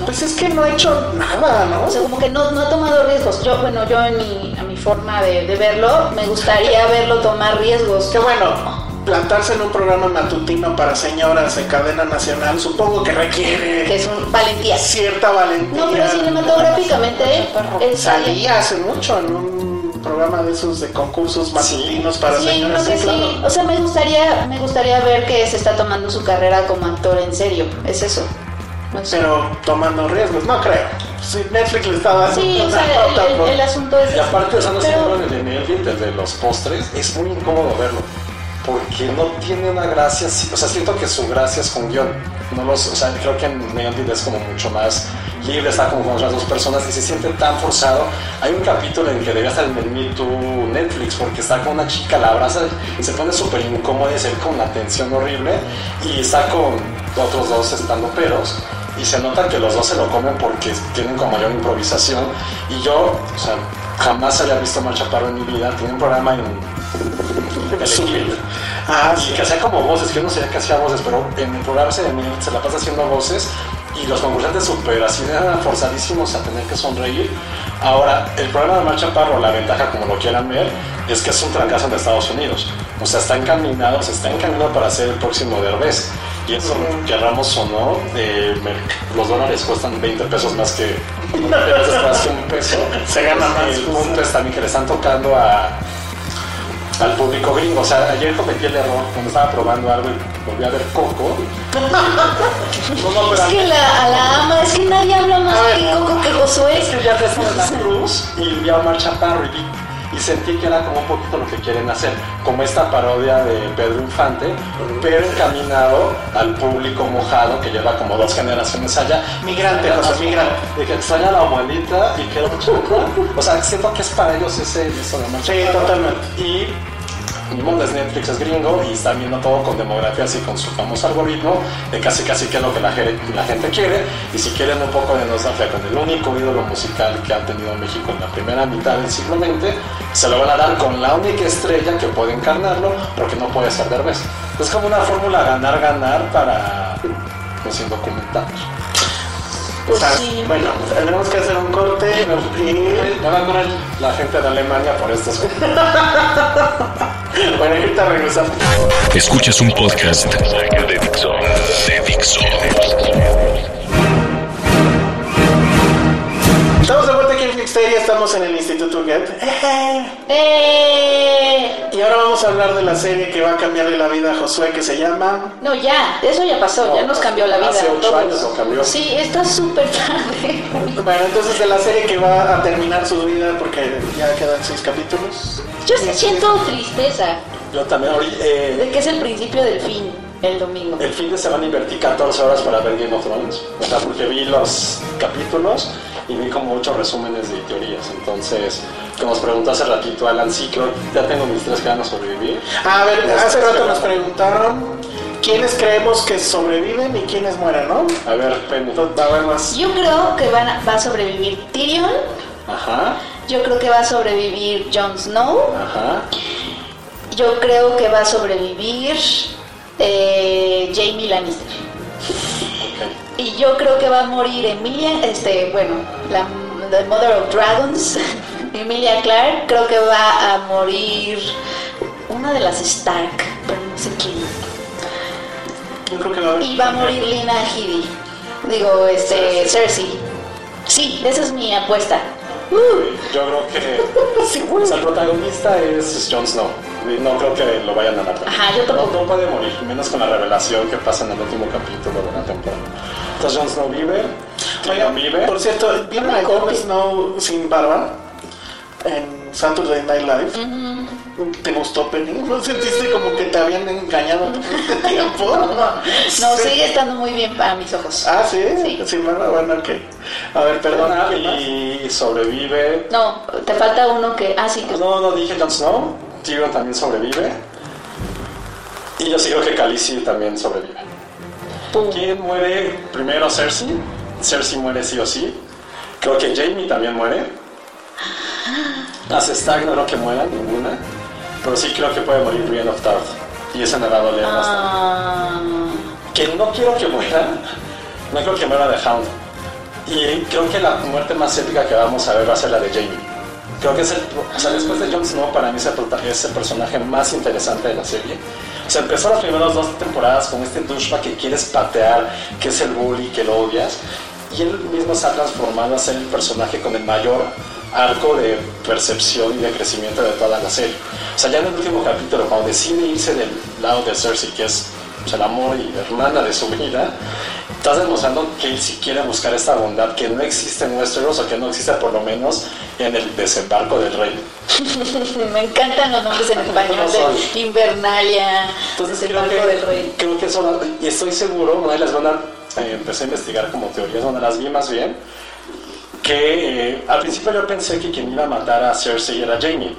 Pues es que no ha hecho nada, ¿no? O sea, como que no, no ha tomado riesgos. Yo, bueno, yo en mi, a mi forma de, de verlo, me gustaría verlo tomar riesgos. Que bueno, plantarse en un programa matutino para señoras en cadena nacional supongo que requiere Que es un valentía. cierta valentía. No, pero cinematográficamente es Salí hace mucho en un programa de esos de concursos matutinos para Sí, señoras. creo que sí, claro. sí. O sea, me gustaría, me gustaría ver que se está tomando su carrera como actor en serio. Es eso. Pero tomando riesgos, no creo. Si Netflix le está dando Sí, o sea, el, el- por- el asunto es. Y aparte, o sea, no se Pero- llaman el de Melvin, el de los postres, es muy incómodo verlo. Porque no tiene una gracia, o sea, siento que su gracia es con guion. No los, o sea, creo que en Melvin es como mucho más libre, está como con otras dos personas y se siente tan forzado. Hay un capítulo en que debía estar en el Me Too Netflix porque está con una chica, la abraza y se pone súper incómoda y se ve con una tensión horrible y está con otros dos estando peros y se nota que los dos se lo comen porque tienen como mayor improvisación y yo, o sea, jamás había visto Mar Chaparro en mi vida, tenía un programa en Telehit Ah, y que hacía como voces, que yo no sabía que hacía voces, pero en el programa mí se la pasa haciendo voces y los concursantes súper así eran forzadísimos a tener que sonreír. Ahora, el programa de Mar Chaparro, la ventaja como lo quieran ver, es que es un trancazo en Estados Unidos. O sea, está encaminado, se está encaminado para ser el próximo Derbez. Y eso, querramos o no, eh, me- los dólares cuestan 20 pesos más que, más que un peso. [LAUGHS] Se gana más, El punto es también que le están tocando a, al público gringo. O sea, ayer cometí el error cuando estaba probando algo y volví a ver Coco. No, no, pero Es a que la, a la ama, es que nadie habla más que Coco que Josué. es que ya a la cruz y vi a Omar Chaparro y, vi- y sentí que era como un poquito lo que quieren hacer, como esta parodia de Pedro Infante, pero encaminado al público mojado que lleva como dos generaciones allá. Migrante, José, migrante. De que extraña a la abuelita y que [LAUGHS] O sea, siento que es para ellos ese eso de Sí, totalmente. Y mi mundo es Netflix, es gringo y están viendo todo con demografías y con su famoso algoritmo de casi casi qué es lo que la, gente- la gente quiere y si quieren un poco de nostalgia con el único ídolo musical que ha tenido México en la primera mitad del siglo XX, se lo van a dar con la única estrella que puede encarnarlo porque no puede ser Derbez. Es como una fórmula ganar-ganar para los indocumentados. Pues Está- sí. Bueno, tenemos que hacer un corte y... Me va a correr la gente de Alemania por estos [LAUGHS] Bueno, ahorita regresamos. Escuchas un podcast de Dixo. De Dixo. Estamos de vuelta estamos en el Instituto Get. ¡Eh! Y ahora vamos a hablar de la serie que va a cambiarle la vida a Josué, que se llama... No, ya, eso ya pasó, ya nos cambió la vida. Hace ocho años lo cambió. Sí, está súper tarde. Bueno, entonces de la serie que va a terminar su vida, porque ya quedan seis capítulos. Yo sí siento tristeza Yo también, eh, de que es el principio del fin, el domingo. el fin de semana invertí 14 horas para ver Game of Thrones. O sea, porque vi los capítulos y vi como ocho resúmenes de teorías. Entonces, como os preguntó hace ratito Alan, sí, creo ya tengo mis tres que van a sobrevivir. A ver, Las hace rato nos preguntaron quiénes creemos que sobreviven y quiénes mueren, ¿no? A ver, Penny. A ver más. Yo creo que van a- va a sobrevivir Tyrion, Ajá, yo creo que va a sobrevivir Jon Snow, ajá. yo creo que va a sobrevivir eh, Jamie Lannister. Y yo creo que va a morir Emilia, este, bueno, la the Mother of Dragons, [LAUGHS] Emilia Clark, creo que va a morir una de las Stark, pero no sé quién. Yo creo que va a. Y va a morir Lina Headey. Digo, este, Cersei. Sí, esa es mi apuesta. Yo creo que o sea, el protagonista es Jon Snow. Y no creo que lo vayan a matar. Ajá, yo no, tampoco. no puede morir, menos con la revelación que pasa en el último capítulo de la temporada. Entonces Jon Snow vive, vive. Por cierto, ¿vieron a Jon Snow sin barba? En Saturday Night Live. ¿Te gustó, Penny? ¿No sentiste como que te habían engañado todo este tiempo? [LAUGHS] no, sigue estando muy bien para mis ojos. Ah, ¿sí? Sí. Sin barba, bueno, ok. A ver, perdona. y sobrevive. No, te falta uno que. Ah, sí, que. No, no dije Jon Snow. Tyrion también sobrevive. Y yo sí creo que Khaleesi también sobrevive. Pum. ¿Quién muere primero? Cersei. Cersei muere sí o sí. Creo que Jamie también muere. Las Stark no creo que mueran ninguna. Pero sí creo que puede morir Brienne of Tarth. Y ese me va a doler bastante. Ah, Que no quiero que muera. No creo que muera de Hound. Y creo que la muerte más épica que vamos a ver va a ser la de Jamie. Creo que es el. O sea, después de Jon Snow, para mí es el, es el personaje más interesante de la serie. O sea, empezó las primeras dos temporadas con este douchebag que quieres patear, que es el bully, que lo odias. Y él mismo se ha transformado a ser el personaje con el mayor arco de percepción y de crecimiento de toda la serie. O sea, ya en el último capítulo, cuando decide irse del lado de Cersei, que es pues, el amor y hermana de su vida, estás demostrando que él sí quiere buscar esta bondad que no existe en Westeros o que no existe por lo menos en el desembarco del rey. [LAUGHS] me encantan los nombres en español de Invernalia, Entonces el creo que, del rey. creo que va- y estoy seguro, una de las van a, eh, empecé a investigar como teorías, donde las vi más bien, que eh, al principio yo pensé que quien iba a matar a Cersei era Jamie,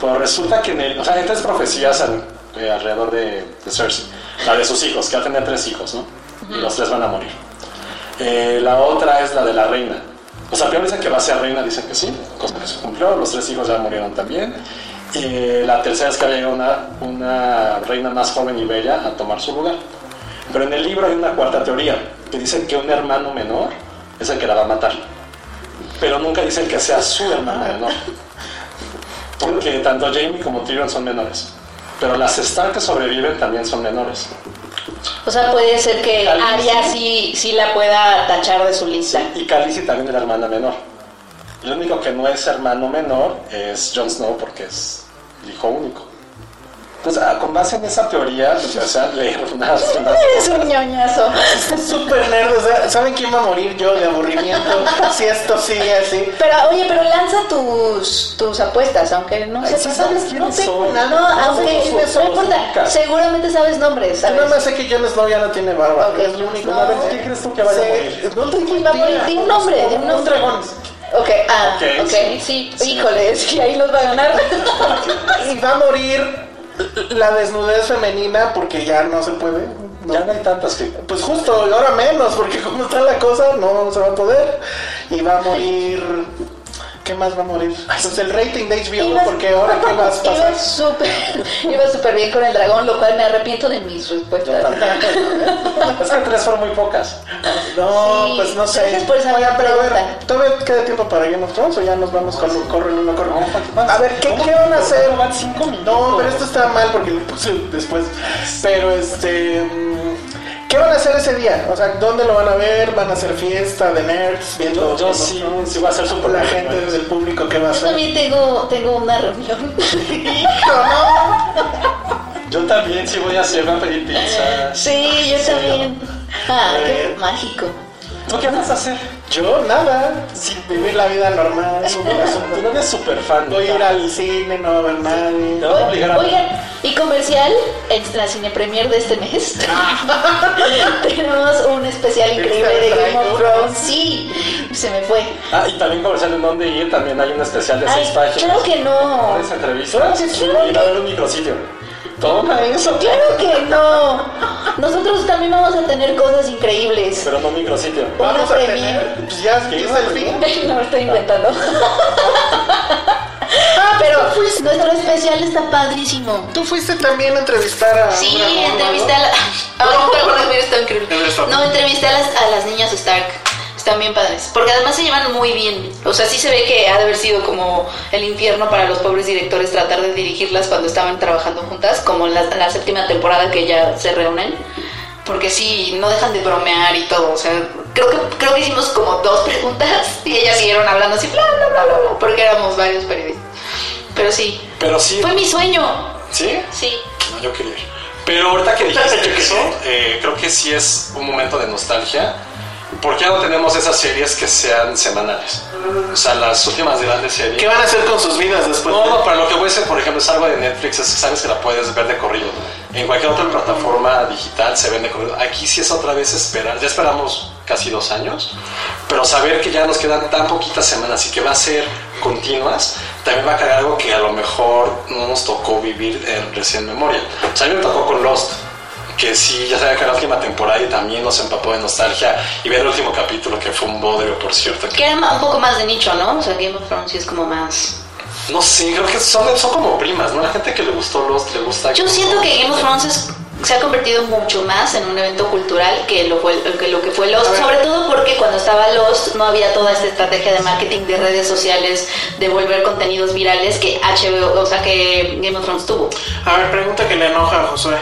pero resulta que en el, o sea, hay tres profecías al- eh, alrededor de, de Cersei, la de sus hijos, que va a tener tres hijos, ¿no? Y los tres van a morir. Eh, la otra es la de la reina. O sea, primero dicen que va a ser reina, dicen que sí, cosa que se cumplió, los tres hijos ya murieron también. Eh, la tercera es que había una, una reina más joven y bella a tomar su lugar. Pero en el libro hay una cuarta teoría, que dice que un hermano menor es el que la va a matar. Pero nunca dicen que sea su hermano menor. Porque tanto Jamie como Tyrion son menores. Pero las Stark que sobreviven también son menores. O sea, puede ser que. Arya sí, sí la pueda tachar de su lista. Y Khaleesi también es la hermana menor. Lo único que no es hermano menor es Jon Snow porque es el hijo único. Entonces, ah, con base en esa teoría, pues, o sea, [LAUGHS] leer unas, unas Es un ñoñazo. Súper nerd, o sea, ¿saben quién va a morir yo de aburrimiento si esto sigue así? Pero oye, pero lanza tus, tus apuestas, aunque no Ay, sepas. sí sabes quiénes no tengo son. nada, No aunque sé no importa. Seguramente sabes nombres, Yo ¿sabes? nada más sé que Jon Snow ya no tiene barba, Ok, es lo único. no. ¿qué crees tú que vaya a morir? No un nombre, di un dragón. Ok, ah, Ok, ok, sí. sí. Híjole, es que ahí nos va a ganar. [LAUGHS] Y va a morir la desnudez femenina porque ya no se puede. ¿no? Ya no hay tantas que. Pues justo, y ahora menos, porque como está la cosa, no se va a poder. Y va a morir. ¿Qué más va a morir? Pues el rating de HBO, Ibas- porque ahora qué vas a Iba pasar. súper, iba súper bien con el dragón, lo cual me arrepiento de mis respuestas. Es que tres fueron muy pocas. No, Sí, pues no sé. gracias por esa pero a ver, pregunta. ¿todavía queda tiempo para Game of Thrones o ya nos vamos con corren uno, corren? No, ¿para qué más? A ver, ¿qué, qué van a hacer? Van cinco minutos. No, pero esto está mal porque lo puse después. Pero este. ¿Qué van a hacer ese día? O sea, ¿dónde lo van a ver? ¿Van a hacer fiesta de nerds? Viendo Yo sí, sí va a ser súper la gente del público que va a Yo hacer. también tengo, tengo una reunión. [LAUGHS] Yo también sí voy a hacer, voy a pedir pizza. Sí, yo también. Ah, qué mágico. ¿Tú qué vas a hacer? Yo nada, vivir la vida normal. Tu novia es súper fan. Voy a ir al cine, no va a ver nadie. Te a obligar a Oigan, y comercial, en la cine premier de este mes, [LAUGHS] tenemos un especial increíble de Game of Thrones. Sí, se me fue. Ah, y también comercial en dónde ir, también hay un especial de seis páginas. claro que no. Tres entrevistas y ir a ver un micrositio. Toma eso. Claro que no. Nosotros también vamos a tener cosas increíbles. Pero no micrositio. Una Vamos a premier. tener, pues ya es el fin. [LAUGHS] No, estoy inventando. Ah, pero nuestro especial está padrísimo. Tú fuiste también a entrevistar a. Sí, una- entrevisté a la... [LAUGHS] Ahora no pero está increíble. No, entrevisté a las, a las niñas Stark. Están bien padres. Porque además se llevan muy bien. O sea, sí se ve que ha de haber sido como el infierno para los pobres directores tratar de dirigirlas cuando estaban trabajando juntas, como en la, en la séptima temporada que ya se reúnen. Porque sí, no dejan de bromear y todo. O sea, creo que, creo que hicimos como dos [LAUGHS] preguntas y ellas siguieron hablando así, bla, bla, bla, bla, bla, porque éramos varios periodistas. Pero sí, Pero sí. fue mi sueño. ¿Sí? Sí. No, yo quería ir. Pero ahorita que dijiste eso, eh, creo que sí es un momento de nostalgia. ¿Por qué no tenemos esas series que sean semanales? O sea, las últimas grandes series. ¿Qué van a hacer con sus vidas después? No, no, para lo que voy a decir, por ejemplo, es algo de Netflix, es que sabes que la puedes ver de corrido. En cualquier otra plataforma digital se ven de corrido. Aquí sí es otra vez esperar, ya esperamos casi dos años, pero saber que ya nos quedan tan poquitas semanas y que va a ser continuas, también va a caer algo que a lo mejor no nos tocó vivir en recién memoria. O sea, a mí me tocó con Lost, que sí, ya sabía que era la última temporada y también nos empapó de nostalgia y ver el último capítulo que fue un bodrio, por cierto. Que era un poco más de nicho, ¿no? O sea, Game of Thrones sí es como más... No sé, creo que son, son como primas, ¿no? La gente que le gustó Lost le gusta. Yo siento que Game of Thrones es- se ha convertido mucho más en un evento cultural que lo, fue, que lo que fue Lost, sobre todo porque cuando estaba Lost no había toda esta estrategia de marketing de redes sociales, de volver contenidos virales que HBO, o sea, que Game of Thrones tuvo. A ver, pregunta que le enoja a Josué.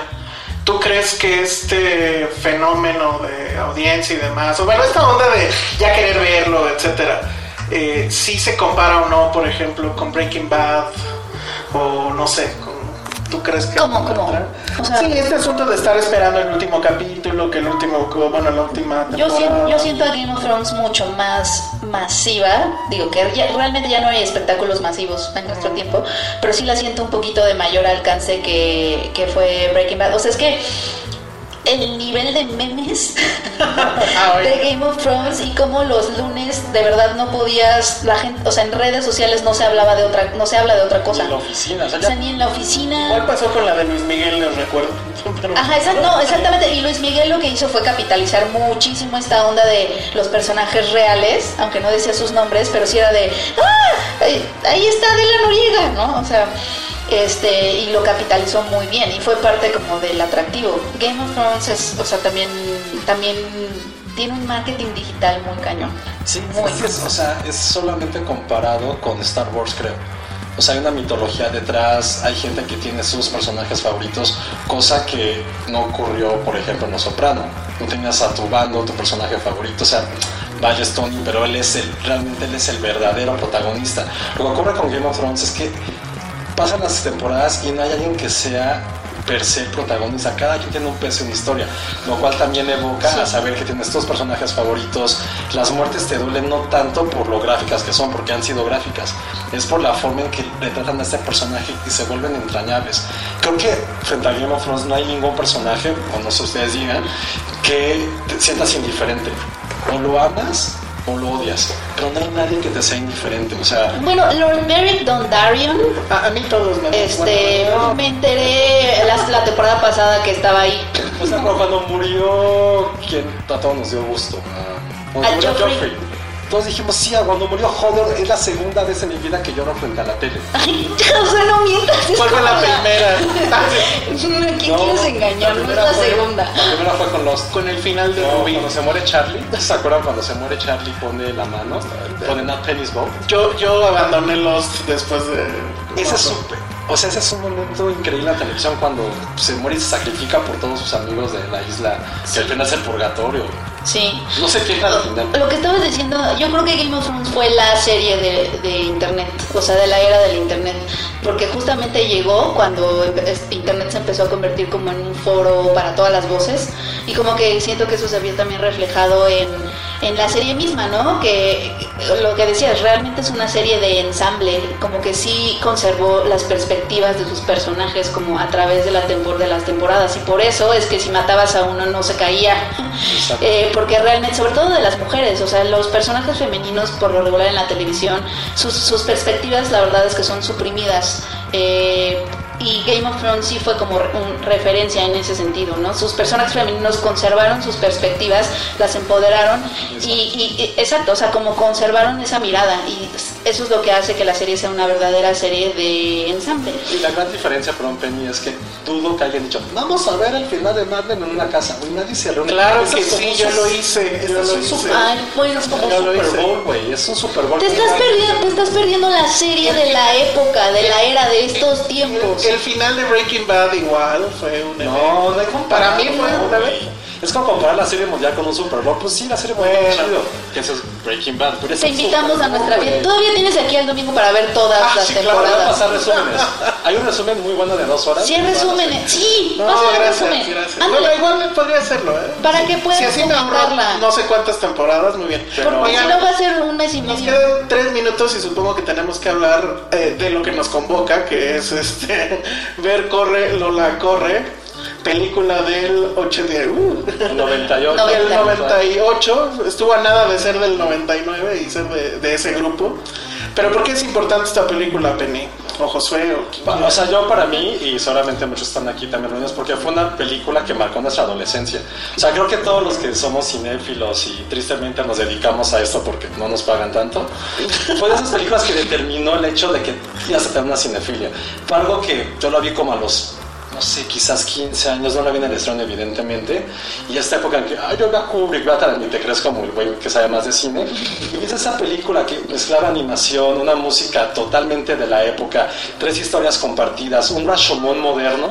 ¿Tú crees que este fenómeno de audiencia y demás, o bueno, esta onda de ya querer verlo, etcétera, eh, sí se compara o no, por ejemplo, con Breaking Bad o no sé, con- ¿tú crees que ¿Cómo, cómo? O sea- sí, este asunto de estar esperando el último capítulo, que el último, bueno, la última Yo siento, yo siento a Game of Thrones mucho más masiva. Digo que ya- realmente ya no hay espectáculos masivos en nuestro tiempo, pero sí la siento un poquito de mayor alcance que, que fue Breaking Bad. O sea, es que el nivel de memes [LAUGHS] de Game of Thrones y cómo los lunes de verdad no podías, la gente, o sea, en redes sociales no se hablaba de otra, no se habla de otra cosa. En la oficina, o sea, O sea, ni en la oficina. Igual pasó con la de Luis Miguel, les recuerdo. [LAUGHS] Ajá, exact- no, exactamente. Y Luis Miguel lo que hizo fue capitalizar muchísimo esta onda de los personajes reales, aunque no decía sus nombres, pero sí era de, ¡ah! Ahí, ahí está Adela Noriega, ¿no? O sea, este, y lo capitalizó muy bien y fue parte como del atractivo. Game of Thrones es, o sea, también, también tiene un marketing digital muy cañón. Sí, Muy es o sea, es solamente comparado con Star Wars, creo. O sea, hay una mitología detrás, hay gente que tiene sus personajes favoritos, cosa que no ocurrió, por ejemplo, en Los Soprano. No tenías a tu bando, tu personaje favorito, o sea, vaya Tony, pero él es el, realmente él es el verdadero protagonista. Lo que ocurre con Game of Thrones es que pasan las temporadas y no hay alguien que sea per se el protagonista. Cada quien tiene un peso en historia, lo cual también evoca a saber que tienes tus personajes favoritos. Las muertes te duelen no tanto por lo gráficas que son, porque han sido gráficas, es por la forma en que retratan a este personaje y se vuelven entrañables. Creo que frente a Game of Thrones no hay ningún personaje, o no sé ustedes digan, que te sientas indiferente. O lo amas o lo odias, pero no hay nadie que te sea indiferente. O sea, Bueno, Lord Beric Dondarrion, A, a mí todos me este, bueno, me enteré la, la temporada pasada que estaba ahí. O sea, cuando murió, quien a todos nos dio gusto. ah, Cuando A murió Joffrey. Joffrey. Todos dijimos, sí, ah, cuando murió Hodor es la segunda vez en mi vida que lloro frente a la tele. [LAUGHS] o sea, no mientas. es ¿Cuál fue la primera? [LAUGHS] ¿Quién quieres engañar? No es la segunda. La primera fue con los... Con el final de No, Rubí. cuando se muere Charlie, [LAUGHS] ¿se acuerdan cuando se muere Charlie pone la mano? Pone Not Penny's Bow. Yo, yo abandoné Lost después de... Ese es súper. O sea, ese es un momento increíble en la televisión cuando se muere y se sacrifica por todos sus amigos de la isla, que al final es el purgatorio. Sí. No sé qué al final. Lo que estabas diciendo, yo creo que Game of Thrones fue la serie de, de Internet, o sea, de la era del Internet, porque justamente llegó cuando Internet se empezó a convertir como en un foro para todas las voces y como que siento que eso se había también reflejado en, en la serie misma, ¿no? Que lo que decías, realmente es una serie de ensamble, como que sí conservó las perspectivas de sus personajes como a través de, la tempor de las temporadas y por eso es que si matabas a uno no se caía. Eh, porque realmente, sobre todo de las mujeres, o sea, los personajes femeninos por lo regular en la televisión, sus, sus perspectivas la verdad es que son suprimidas. Eh, y Game of Thrones sí fue como un referencia en ese sentido, ¿no? Sus personajes femeninos conservaron sus perspectivas, las empoderaron y, y- y- exacto, o sea, como conservaron esa mirada y eso es lo que hace que la serie sea una verdadera serie de ensamble. Y la gran diferencia, perdón, Penny, es que dudo que hayan dicho, vamos a ver el final de Mad Men en una casa. Güey, nadie se reúne. Claro que sí, un yo lo hice, yo es lo un hice. super- Ay, bueno, es como yo un lo Super hice. Bowl, güey. Es un Super Bowl. Te estás perdiendo, te estás perdiendo la serie de la época, de la era de estos tiempos. El final de Breaking Bad igual fue un No, Para mí fue una güey. Es como comparar la serie mundial con un Super Bowl. Pues sí, la serie mundial Bueno. chido. Que eso es Breaking Bad. Pero Te invitamos a nuestra vida. Todavía tienes aquí el domingo para ver todas Ah, las sí, claro, Voy a temporadas. pasar resúmenes. Hay un resumen muy bueno de dos horas. Sí, hay resúmenes. Sí, No, pasa el gracias, resumen. gracias. Ándale. Bueno, igual podría hacerlo, ¿eh? Para que puedas Si así me comentarla. no sé cuántas temporadas, muy bien. Porque si no va a ser un mes y Nos medio. quedan tres minutos y supongo que tenemos que hablar eh, de lo que nos convoca, que es este [LAUGHS] ver Corre, Lola Corre, película del 80, uh, [LAUGHS] 98. [LAUGHS] del 98, estuvo a nada de ser del 99 y ser de, de ese grupo. Pero ¿por qué es importante esta película, Penny? O Josué, o O sea, yo para mí, y seguramente muchos están aquí también reunidos, porque fue una película que marcó nuestra adolescencia. O sea, creo que todos los que somos cinéfilos y tristemente nos dedicamos a esto porque no nos pagan tanto, fue de esas películas que determinó el hecho de que ya se tenía una cinefilia. Fue algo que yo lo vi como a los no sé, quizás 15 años, no la vi en el estreno evidentemente, y esta época en que, ay, yo a Kubrick, veo a y te crees como el güey que sabe más de cine, [LAUGHS] y ves esa película que mezclaba animación, una música totalmente de la época, tres historias compartidas, un Rashomon moderno,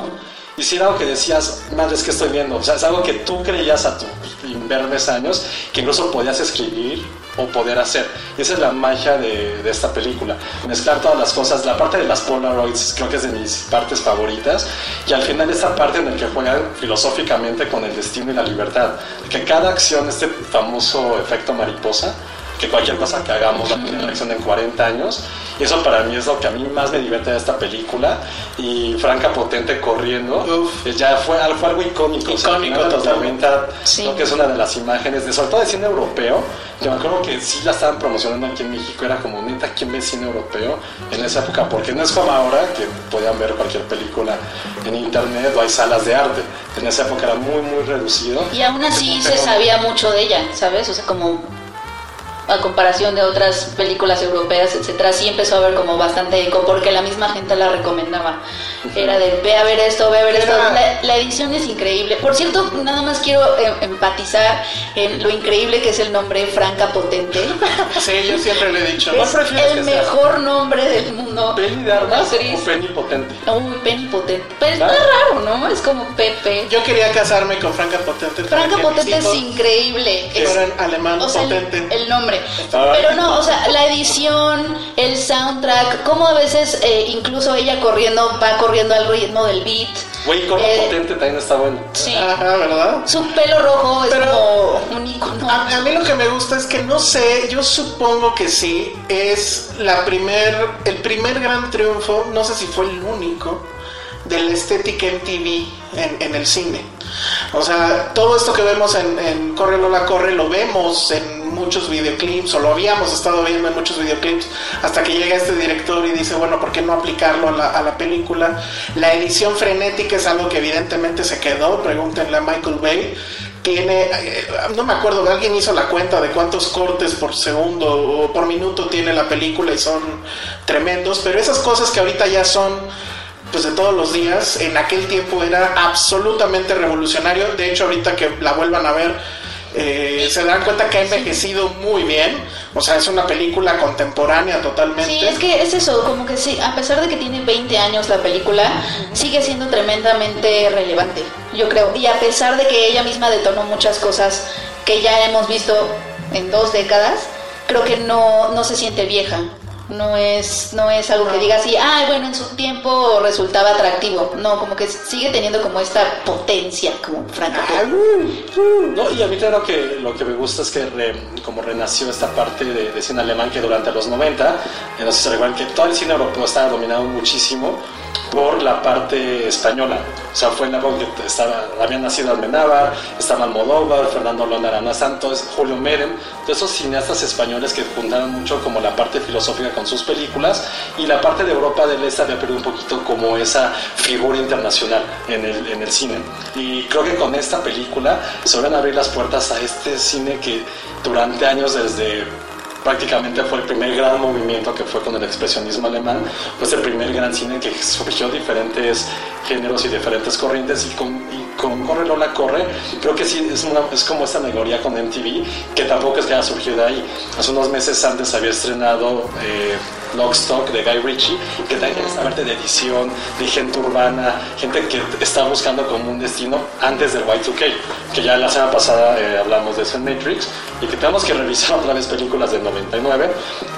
y si era algo que decías, madre, es que estoy viendo, o sea, es algo que tú creías a tus invernes años, que incluso podías escribir o poder hacer. Y esa es la magia de, de esta película, mezclar todas las cosas, la parte de las Polaroids creo que es de mis partes favoritas, y al final esta parte en la que juegan filosóficamente con el destino y la libertad, que cada acción, este famoso efecto mariposa, que cualquier cosa que hagamos va a tener reacción en 40 años. Y eso para mí es lo que a mí más me divierte de esta película. Y Franca Potente corriendo, eh, ya fue, fue algo icónico. o sea, Icónico, de los totalmente. 90, Sí. creo que es una de las imágenes, de, sobre todo de cine europeo, que me acuerdo que sí la estaban promocionando aquí en México, era como neta, ¿quién ve cine europeo en esa época? Porque no es como ahora, que podían ver cualquier película en internet o hay salas de arte. En esa época era muy, muy reducido. Y aún así se sabía mucho de ella, ¿sabes? O sea, como a comparación de otras películas europeas, etcétera, sí empezó a haber como bastante eco porque la misma gente la recomendaba. Era de ve a ver esto, ve a ver esto. Era- La, edición es increíble. Por cierto, nada más quiero eh, empatizar en lo increíble que es el nombre Franca Potente. [LAUGHS] Sí, yo siempre le he dicho. ¿Cuál es el que sea? mejor nombre del mundo. ¿Penny de armas o Penny Potente? Uy, Penny Potente. Pero está raro, ¿no? Es como Pepe. Yo quería casarme con Franca Potente. Franca que Potente es increíble. Es- fueran alemán o sea, el, potente. el nombre. Ah. Pero no, o sea, la edición, el soundtrack, cómo a veces eh, incluso ella corriendo, va corriendo al ritmo del beat. Güey, como Eh, Potente también está bueno. Sí. Ajá, ¿verdad? Su pelo rojo es Pero- como un icono. A, a mí lo que me gusta es que no sé, yo supongo que sí, es la primer, el primer gran triunfo, no sé si fue el único, de la estética MTV en, en el cine. O sea, todo esto que vemos en, en Corre Lola Corre lo vemos en muchos videoclips, o lo habíamos estado viendo en muchos videoclips, hasta que llega este director y dice, bueno, ¿por qué no aplicarlo a la, a la película? La edición frenética es algo que evidentemente se quedó, pregúntenle a Michael Bay tiene, eh, no me acuerdo, alguien hizo la cuenta de cuántos cortes por segundo o por minuto tiene la película y son tremendos, pero esas cosas que ahorita ya son pues de todos los días, en aquel tiempo era absolutamente revolucionario, de hecho ahorita que la vuelvan a ver, eh, se dan cuenta que ha envejecido muy bien, O sea, es una película contemporánea totalmente. Sí, es que es eso, como que sí, a pesar de que tiene 20 años la película, sigue siendo tremendamente relevante, yo creo. Y a pesar de que ella misma detonó muchas cosas que ya hemos visto en dos décadas, creo que no, no se siente vieja. No es, no es algo que diga así, ay, bueno, en su tiempo resultaba atractivo. No, como que sigue teniendo como esta potencia, como franco. No, y a mí claro que lo que me gusta es que re- como renació esta parte de, cine alemán que durante los 90, eh, no sé si que todo el cine europeo estaba dominado muchísimo por la parte española. O sea, fue en la época que estaba, habían nacido Almenábar, estaba Almodóvar, Fernando Lona Arana Santos, Julio Merem, todos esos cineastas españoles que juntaron mucho como la parte filosófica con sus películas y la parte de Europa del Este había perdido un poquito como esa figura internacional en el, en el cine. Y creo que con esta película se van a abrir las puertas a este cine que durante años desde prácticamente fue el primer gran movimiento que fue con el expresionismo alemán, pues el primer gran cine que surgió diferentes géneros y diferentes corrientes y con, Corre Lola Corre, creo que sí es, como esta alegoría con MTV, que tampoco es que haya surgido de ahí. Hace unos meses antes había estrenado eh, Lockstock de Guy Ritchie, que también esta parte de edición, de gente urbana, gente que está buscando como un destino antes del Y2K, que ya la semana pasada eh, hablamos de eso Matrix, y que tenemos que revisar otra vez películas del 99,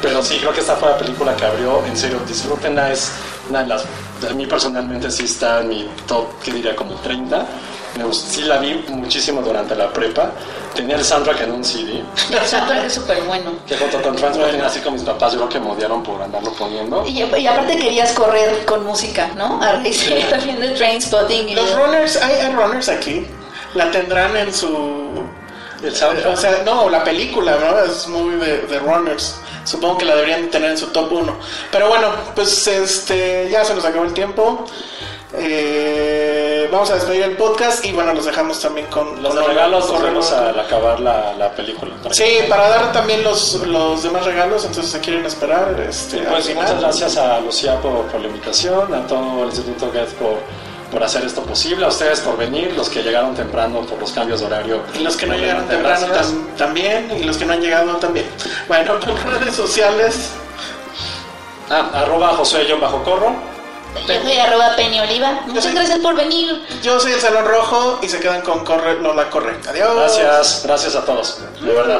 pero sí, creo que esta fue la película que abrió, en serio, disfrútenla, es una de las, a mí personalmente sí está en mi top, que diría como 30, me gust- sí la vi muchísimo durante la prepa, tenía el soundtrack en un CD, El soundtrack es súper bueno. que junto con Transforming, así con mis papás, yo creo que me odiaron por andarlo poniendo. Y, y aparte querías correr con música, ¿no? A raíz [LAUGHS] también de Trainspotting. y Los runners, hay, hay runners aquí. La tendrán en su. O sea, no, la película, ¿no? Es muy de, de runners. Supongo que la deberían tener en su top 1. Pero bueno, pues este ya se nos acabó el tiempo. Eh, vamos a despedir el podcast y bueno, los dejamos también con Los regalos los corremos vemos al acabar la, la película. Sí, para dar también los, los demás regalos, entonces se quieren esperar. Este, Pues muchas gracias a Lucía por, por la invitación, a todo el Instituto Goethe por, por hacer esto posible, a ustedes por venir, los que llegaron temprano por los cambios de horario. Y los que no llegaron temprano tam- también, y los que no han llegado también. Bueno, [LAUGHS] por redes sociales. Ah, arroba José bajo corro. Yo soy arroba Penny Oliva. Muchas gracias por venir. Yo soy el Salón Rojo y se quedan con Corre, Lola Corre. Adiós. Gracias, gracias a todos, de verdad.